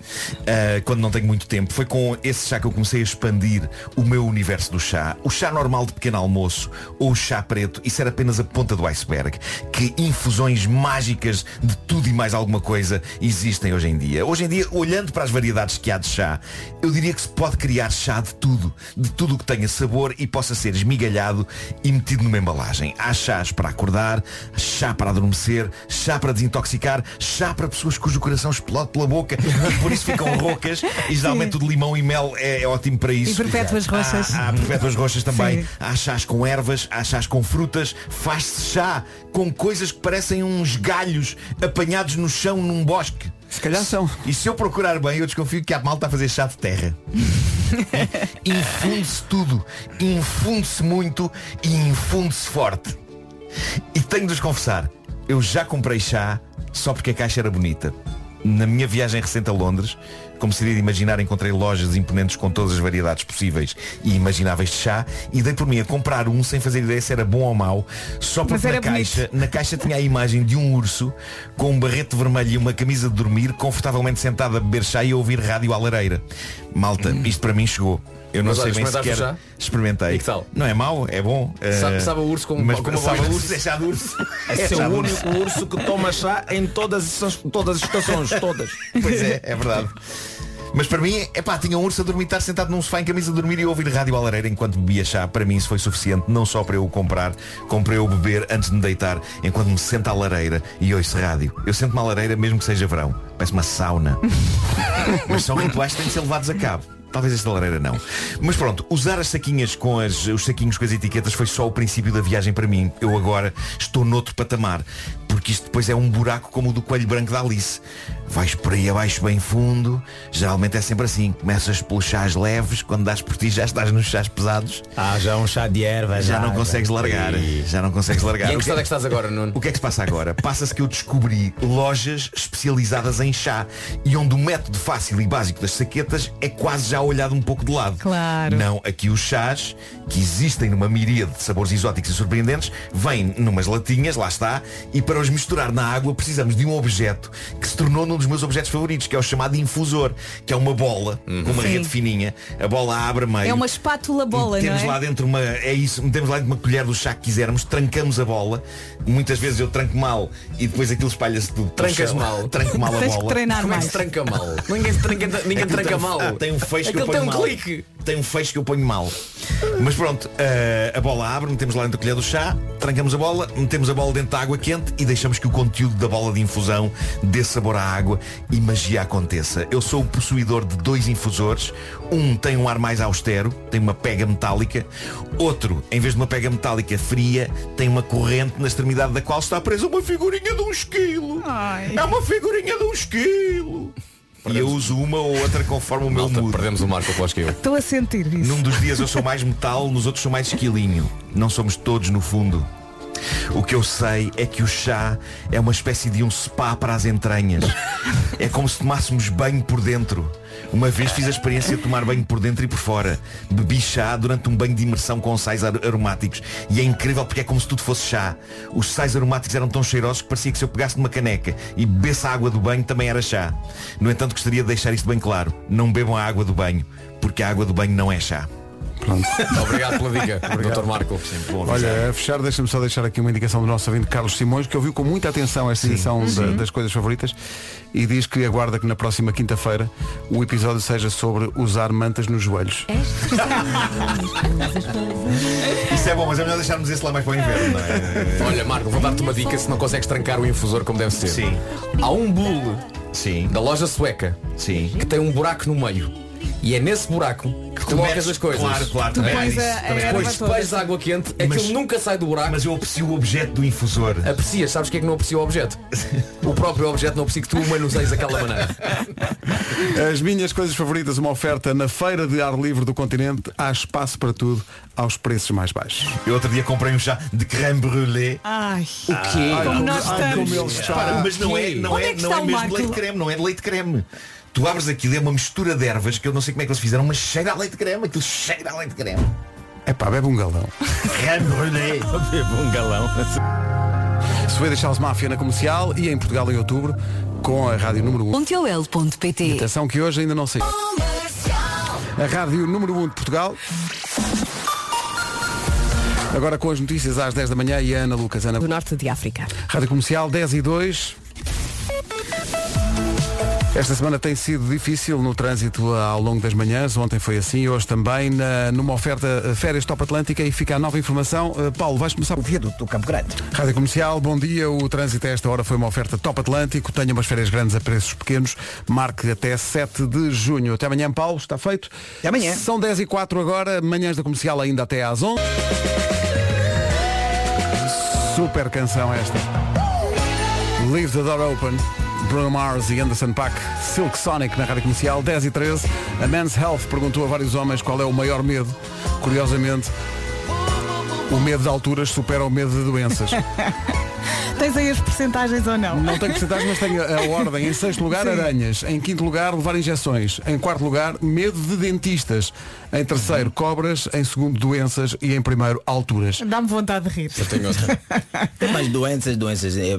J: ah, quando não tenho muito tempo. Foi com esse chá que eu comecei a expandir o meu universo do chá. O chá normal de pequeno almoço ou o chá preto, isso era apenas a ponta do iceberg. Que infusões mágicas de tudo e mais alguma coisa existem hoje em dia. Hoje em dia, olhando para as variedades que há de chá, eu diria que se pode criar chá de tudo. De tudo o que tenha sabor e possa ser esmigalhado e metido numa embalagem. Há chás para acordar, chá para adormecer, chá para desintoxicar, chá para pessoas cujo coração explode pela boca e por isso ficam roucas e geralmente o de limão e mel é, é ótimo para isso.
B: E perpétuas roxas.
J: Há, há perpétuas roxas também.
B: Sim.
J: Há chás com ervas, há chás com frutas, faz-se chá com coisas que parecem uns galhos apanhados no chão num bosque.
A: Se calhar são.
J: E se eu procurar bem, eu desconfio que há malta a fazer chá de terra. infunde-se tudo, infunde-se muito e infunde-se forte. E tenho de vos confessar, eu já comprei chá só porque a caixa era bonita. Na minha viagem recente a Londres, como seria de imaginar, encontrei lojas imponentes com todas as variedades possíveis e imagináveis de chá e dei por mim a comprar um sem fazer ideia se era bom ou mau, só porque na
B: bonito.
J: caixa, na caixa tinha a imagem de um urso com um barrete vermelho e uma camisa de dormir, confortavelmente sentado a beber chá e a ouvir rádio à lareira. Malta, isto para mim chegou. Eu não
C: Mas
J: sei
C: olha,
J: bem sequer.
C: o chá?
J: Experimentei.
C: E que tal?
J: Não é mau, é bom.
C: Sabe-
J: Eh,
C: sabe a urso com-
J: mas,
C: com uma
J: sabe a urso, é chá de urso.
M: É
J: chá
M: o único urso que toma chá em todas as, todas as estações, todas.
J: Pois é, é verdade. Mas para mim, é pá, tinha um urso a dormir, estar sentado num sofá em camisa de dormir e ouvir rádio à lareira enquanto bebia chá. Para mim isso foi suficiente, não só para eu o comprar, como para eu beber antes de me deitar, enquanto me sento à lareira e ouço rádio. Eu sento-me à lareira mesmo que seja verão. Parece uma sauna. Mas são rituais que têm de ser levados a cabo. Talvez esta lareira não. Mas pronto, usar as saquinhas com as, os saquinhos com as etiquetas foi só o princípio da viagem para mim. Eu agora estou noutro patamar. Porque isto depois é um buraco como o do coelho branco da Alice. Vais por aí abaixo bem fundo, geralmente é sempre assim, começas pelos chás leves, quando dás por ti já estás nos chás pesados.
M: Ah, já um chá de erva.
J: Já não consegues largar. Já não consegues largar.
C: E em que
J: O
C: estado é que estás agora, Nuno?
J: o que é que se passa agora? Passa-se que eu descobri lojas especializadas em chá e onde o método fácil e básico das saquetas é quase já olhado um pouco de lado.
B: Claro.
J: Não, aqui os chás, que existem numa miríade de sabores exóticos e surpreendentes, vêm numas latinhas, lá está, e para os misturar na água precisamos de um objeto que se tornou num dos meus objetos favoritos, que é o chamado infusor, que é uma bola com uma
B: Sim.
J: rede fininha. A bola abre a meio.
B: É uma espátula bola, não
J: Metemos
B: é?
J: lá dentro uma. É isso, metemos lá dentro uma colher do chá que quisermos, trancamos a bola. Muitas vezes eu tranco mal e depois aquilo espalha-se tudo.
C: Trancas
J: chão.
C: mal.
J: Tranco mal a
B: Tens
J: bola.
B: treinar
C: Como é que
B: mais.
C: se tranca mal? Ninguém, se tranca, ninguém tranca
J: tem,
C: mal.
J: ah, tem um fecho que eu ponho
C: tem um
J: mal.
C: clique.
J: Tem um fecho que eu ponho mal. Mas pronto, eh, a bola abre, metemos lá dentro da colher do chá, trancamos a bola, metemos a bola dentro da água quente e deixamos que o conteúdo da bola de infusão dê sabor à água e magia aconteça. Eu sou o possuidor de dois infusores. Um tem um ar mais austero, tem uma pega metálica. Outro, em vez de uma pega metálica fria, tem uma corrente na extremidade da qual está presa uma figurinha de um esquilo. É uma figurinha de um esquilo. E eu uso uma ou outra conforme o meu
C: Malta,
J: mood.
C: perdemos o Marco após que eu.
B: Estou a sentir isso.
J: Num dos dias eu sou mais metal, nos outros sou mais esquilinho. Não somos todos no fundo. O que eu sei é que o chá é uma espécie de um spa para as entranhas. É como se tomássemos banho por dentro. Uma vez fiz a experiência de tomar banho por dentro e por fora. Bebi chá durante um banho de imersão com sais ar- aromáticos. E é incrível porque é como se tudo fosse chá. Os sais aromáticos eram tão cheirosos que parecia que se eu pegasse numa caneca e bebesse a água do banho também era chá. No entanto, gostaria de deixar isto bem claro. Não bebam a água do banho, porque a água do banho não é chá.
A: Pronto.
C: Obrigado pela dica, Dr. Marco.
A: Olha, a fechar, deixa-me só deixar aqui uma indicação do nosso ouvinte Carlos Simões, que ouviu com muita atenção esta edição da- das coisas favoritas e diz que aguarda que na próxima quinta-feira o episódio seja sobre usar mantas nos joelhos.
J: Isso é bom, mas é melhor deixarmos esse lá mais para o inverno, não é?
C: Olha, Marco, vou dar-te uma dica se não consegues trancar o infusor como deve ser.
J: Sim.
C: Há um bule
J: Sim.
C: da loja sueca
J: Sim.
C: que tem um buraco no meio. E é nesse buraco que colocas
J: metes-
C: as coisas.
J: Claro, claro, também também há
B: erva
C: Depois
B: toda.
C: depois água quente, aquilo
J: Mas-
C: nunca sai do buraco.
J: Mas eu aprecio o objeto do infusor.
C: Aprecias, sabes que é que não aprecia o objeto? O próprio objeto não aprecia que tu manuseis daquela maneira.
A: As minhas coisas favoritas, uma oferta na Feira de Ar Livre do Continente, há espaço para tudo, aos preços mais baixos.
J: Eu outro dia comprei um chá de creme brûlée.
B: Ai.
J: O quê?
B: Como nós
A: Ai,
B: estamos.
A: como ele está.
J: Repara, mas não é, não
B: Onde
J: é,
B: é
J: não é mesmo
B: Marco?
J: de leite creme, não é de leite creme. Tu abres aquilo, é uma mistura de ervas que eu não sei como é que eles fizeram, mas cheira a leite creme, aquilo cheira a leite creme.
A: É pá, bebe um galão.
M: Bebo um galão.
A: Swedish House Mafia na comercial e em Portugal em outubro com a rádio número 1.
G: Pontiol.pt
A: Atenção que hoje ainda não sei. A rádio número 1 de Portugal. Agora com as notícias às 10 da manhã e a Ana Lucas. Ana,
G: do Norte de África.
A: Rádio Comercial 10 e 2. Esta semana tem sido difícil no trânsito ao longo das manhãs. Ontem foi assim, hoje também, na- numa oferta eh, Férias Top Atlântica e fica a nova informação. Eh, Paulo, vais começar
F: O viaduto do Campo Grande.
A: Rádio Comercial, bom dia. O trânsito a esta hora foi uma oferta Top Atlântico. Tenha umas férias grandes a preços pequenos. Marque até 7 de junho. Até amanhã, Paulo. Está feito?
F: Até amanhã.
A: São 10 e 4 agora. Manhãs da Comercial ainda até às 11. Super canção esta. Leave the Door Open. Bruno Mars e Anderson Paak. Silk Sonic na Rádio Comercial. 10 e 13. A Men's Health perguntou a vários homens qual é o maior medo. Curiosamente, o medo de alturas supera o medo de doenças.
B: Tens aí as porcentagens ou não?
A: Não tenho porcentagem, mas tenho a ordem. Em sexto lugar, aranhas. Em quinto lugar, levar injeções. Em quarto lugar, medo de dentistas. Em terceiro, cobras. Em segundo, doenças. E em primeiro, alturas.
B: Dá-me vontade de rir.
C: Eu tenho outra.
M: Mas doenças, doenças, é,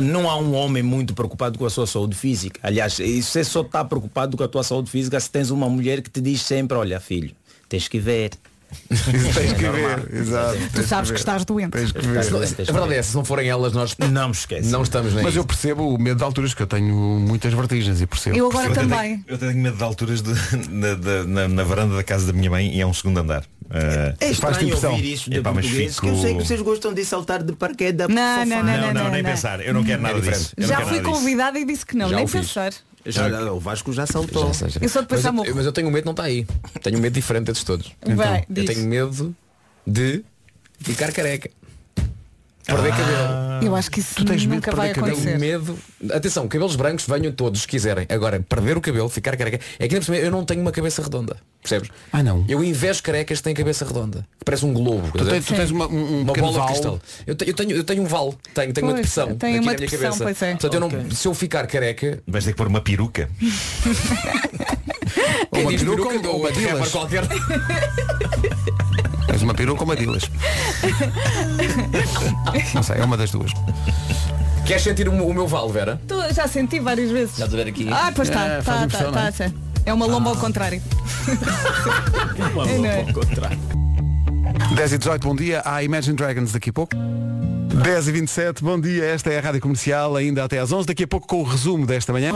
M: não há um homem muito preocupado com a sua saúde física. Aliás, você só está preocupado com a tua saúde física se tens uma mulher que te diz sempre, olha filho, tens que ver.
A: Tens que
M: É
A: ver. Exato.
B: Tu sabes que estás doente.
A: Tens que ver.
C: A verdade é, se não forem elas, nós
M: Não me esquece.
C: não estamos nem
A: Mas eu percebo o medo de alturas, que eu tenho muitas vertigens e percebo.
B: Eu agora
J: até
B: também.
J: tenho- Eu tenho medo de alturas de- na, da- na- na varanda da casa da minha mãe e é um segundo andar. Ah,
M: É
A: Faz-te
M: estranho ouvir isso de
J: Epá, mas
M: português,
J: fico-
M: que eu sei que vocês gostam de saltar de paraquedas.
B: Não, não,
J: não, não,
B: não,
J: nem
B: não.
J: pensar. Eu não quero nada
C: diferente.
J: disso. Eu não
B: Já
J: quero
B: fui
J: nada disso.
B: convidada e disse que não,
C: Já
B: nem pensar.
M: Já, o Vasco já saltou.
C: Já seja.
B: Eu só depois
C: mas,
B: já
C: eu, mas eu tenho um medo, não está aí. Tenho um medo diferente desses todos.
B: Vai,
C: Eu tenho medo de ficar careca. Perder
J: Ah.
C: cabelo.
B: Eu acho que isso nunca vai acontecer.
C: Medo. Atenção, cabelos brancos venham todos se quiserem. Agora, perder o cabelo, ficar careca. É que eu não tenho uma cabeça redonda. Percebes?
A: Ah, não.
C: Eu invejo carecas que têm cabeça redonda. Que parece um globo.
A: Tu tens- tu tens uma- um- um
C: uma bola
A: val.
C: de cristal. Eu, te- eu tenho, eu tenho um val. Tenho, tenho uma
B: Pois,
C: depressão.
B: tem
C: aqui
B: uma
C: na minha
B: depressão,
C: cabeça.
B: pois é.
C: Portanto, eu não, se eu ficar careca.
J: Vais ter que pôr uma peruca.
C: Quem
A: uma
C: diz
A: peruca
C: peruca
A: ou
C: ou
A: uma dilas?
C: qualquer.
A: És uma peruca ou uma dilas? Não sei, é uma das duas.
C: Queres sentir o, meu- o meu val, Vera?
B: Tu já senti várias vezes.
C: Já ver aqui.
B: Ah, pois está.
A: É,
B: Está, está,
A: é?
B: está. É uma lomba ao contrário. É, não é?
A: 10 e 18, bom dia. Há Imagine Dragons daqui a pouco. 10 e 27, bom dia. Esta é a Rádio Comercial, ainda até às 11. Daqui a pouco com o resumo desta manhã.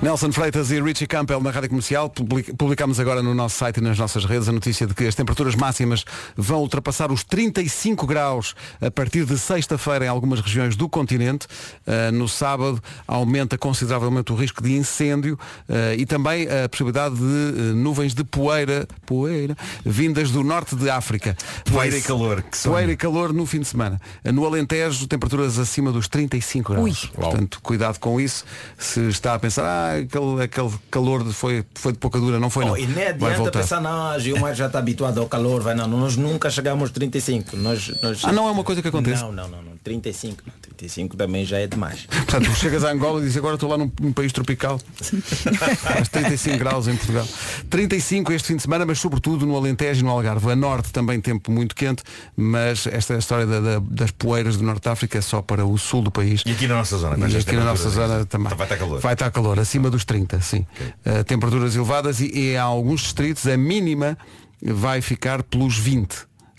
A: Nelson Freitas e Richie Campbell na Rádio Comercial. Public- Publicamos agora no nosso site e nas nossas redes a notícia de que as temperaturas máximas vão ultrapassar os 35 graus a partir de sexta-feira em algumas regiões do continente. Uh, no sábado aumenta consideravelmente o risco de incêndio uh, e também a possibilidade de uh, nuvens de poeira, poeira vindas do norte de África.
J: Poeira e calor.
A: Poeira e calor no fim de semana. No Alentejo, temperaturas acima dos 35 graus.
B: Ui.
A: Portanto, cuidado com isso. Se está a pensar, ah, aquele, aquele calor de- foi, foi de pouca dura, não foi não.
M: Oh, e nem adianta pensar, não, a Gilmar já está habituado ao calor, vai não, nós nunca chegamos aos 35. Nós, nós...
A: Ah, não é uma coisa que acontece?
M: Não, não, não, não. 35, não. 35 também já é demais.
A: Portanto, chegas a Angola e dizes agora estou lá num, num país tropical. Faz 35 graus em Portugal. 35 este fim de semana, mas sobretudo no Alentejo e no Algarve. A norte também tempo muito quente, mas esta história da- da- das poeiras do Norte de África é só para o sul do país.
J: E aqui na nossa zona,
A: E aqui na nossa zona também.
J: Então vai estar calor.
A: Vai estar calor, acima dos 30, sim. Uh, temperaturas elevadas e, e em alguns distritos a mínima vai ficar pelos 20.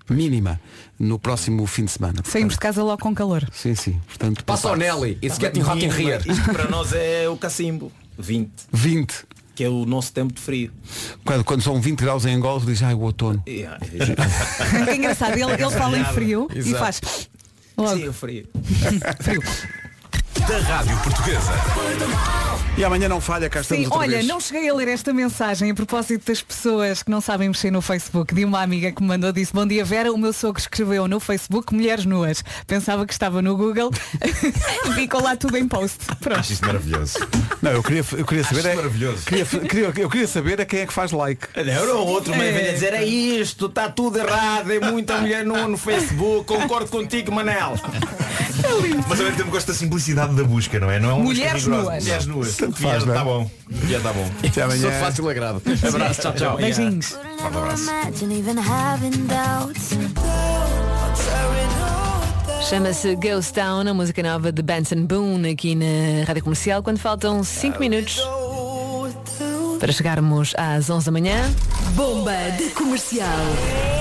A: Mínima. No próximo fim de semana.
B: Saímos de casa logo com calor.
A: Sim, sim. Portanto,
C: Passa ao Nelly. It's getting hot in here.
M: Isto para nós é o cacimbo. 20.
A: 20.
M: Que é o nosso tempo de frio.
A: Quando, quando são 20 graus em Angola, dizes, ai, o outono.
M: Yeah.
B: É engraçado, ele, ele fala em frio e
M: Exato.
B: faz. Logo.
M: Sim, o frio.
H: Da Rádio Portuguesa.
A: E amanhã não falha, cá estamos
B: Sim,
A: outra
B: olha,
A: vez.
B: não cheguei a ler esta mensagem a propósito das pessoas que não sabem mexer no Facebook. De uma amiga que me mandou disse, bom dia Vera, o meu sogro escreveu no Facebook mulheres nuas. Pensava que estava no Google e ficou lá tudo em post. Pronto.
J: Acho isso maravilhoso.
A: Não, eu queria, eu queria saber.
J: Acho
A: É,
J: maravilhoso.
A: queria, queria- eu queria saber a quem é que faz like.
M: Era o outro meio velho a dizer é isto, está tudo errado, é muita mulher no, no Facebook, concordo contigo, Manel.
J: Mas ao mesmo tempo gosto da simplicidade da busca, não é? Não é uma
B: Mulheres nuas.
J: Mulheres nuas.
A: Tanto
J: Já
A: faz, não é?
J: está bom. Já está bom.
A: Até amanhã.
C: Sou fácil agrado. Abraço, tchau, tchau.
B: Beijinhos.
J: Forte abraço.
G: Chama-se Ghost Town, a música nova de Benson Boone aqui na Rádio Comercial, quando faltam 5 minutos para chegarmos às 11 da manhã.
R: Bomba de comercial.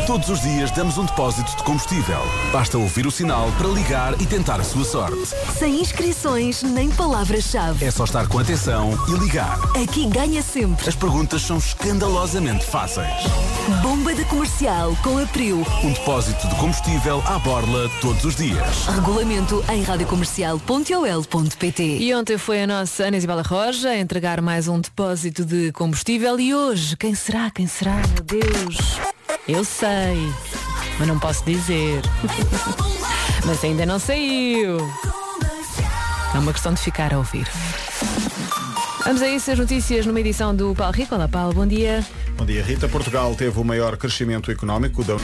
H: Todos os dias damos um depósito de combustível. Basta ouvir o sinal para ligar e tentar a sua sorte.
R: Sem inscrições nem palavras-chave.
H: É só estar com atenção e ligar.
R: Aqui ganha sempre.
H: As perguntas são escandalosamente fáceis.
R: Bomba de comercial com a Priu.
H: Um depósito de combustível à borla todos os dias.
R: Regulamento em radiocomercial.ol.pt
G: E ontem foi a nossa Ana Isabela Roja a entregar mais um depósito de combustível e hoje, quem será? Quem será? Meu Deus! Eu sei, mas não posso dizer. mas ainda não saiu. É uma questão de ficar a ouvir. Vamos a isso, as notícias numa edição do Paulo Rico. Olá Paulo, bom dia.
S: Bom dia, Rita. Portugal teve o maior crescimento económico da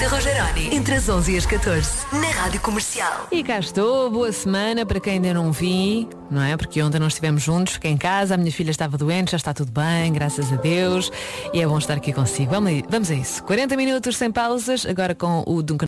R: Rita Rogeroni, entre as 11 e as 14, na Rádio Comercial.
G: E cá estou, boa semana para quem ainda não vi, não é? Porque ontem não estivemos juntos, fiquei em casa, a minha filha estava doente, já está tudo bem, graças a Deus. E é bom estar aqui consigo. Vamos, vamos a isso. 40 minutos sem pausas, agora com o Duncan.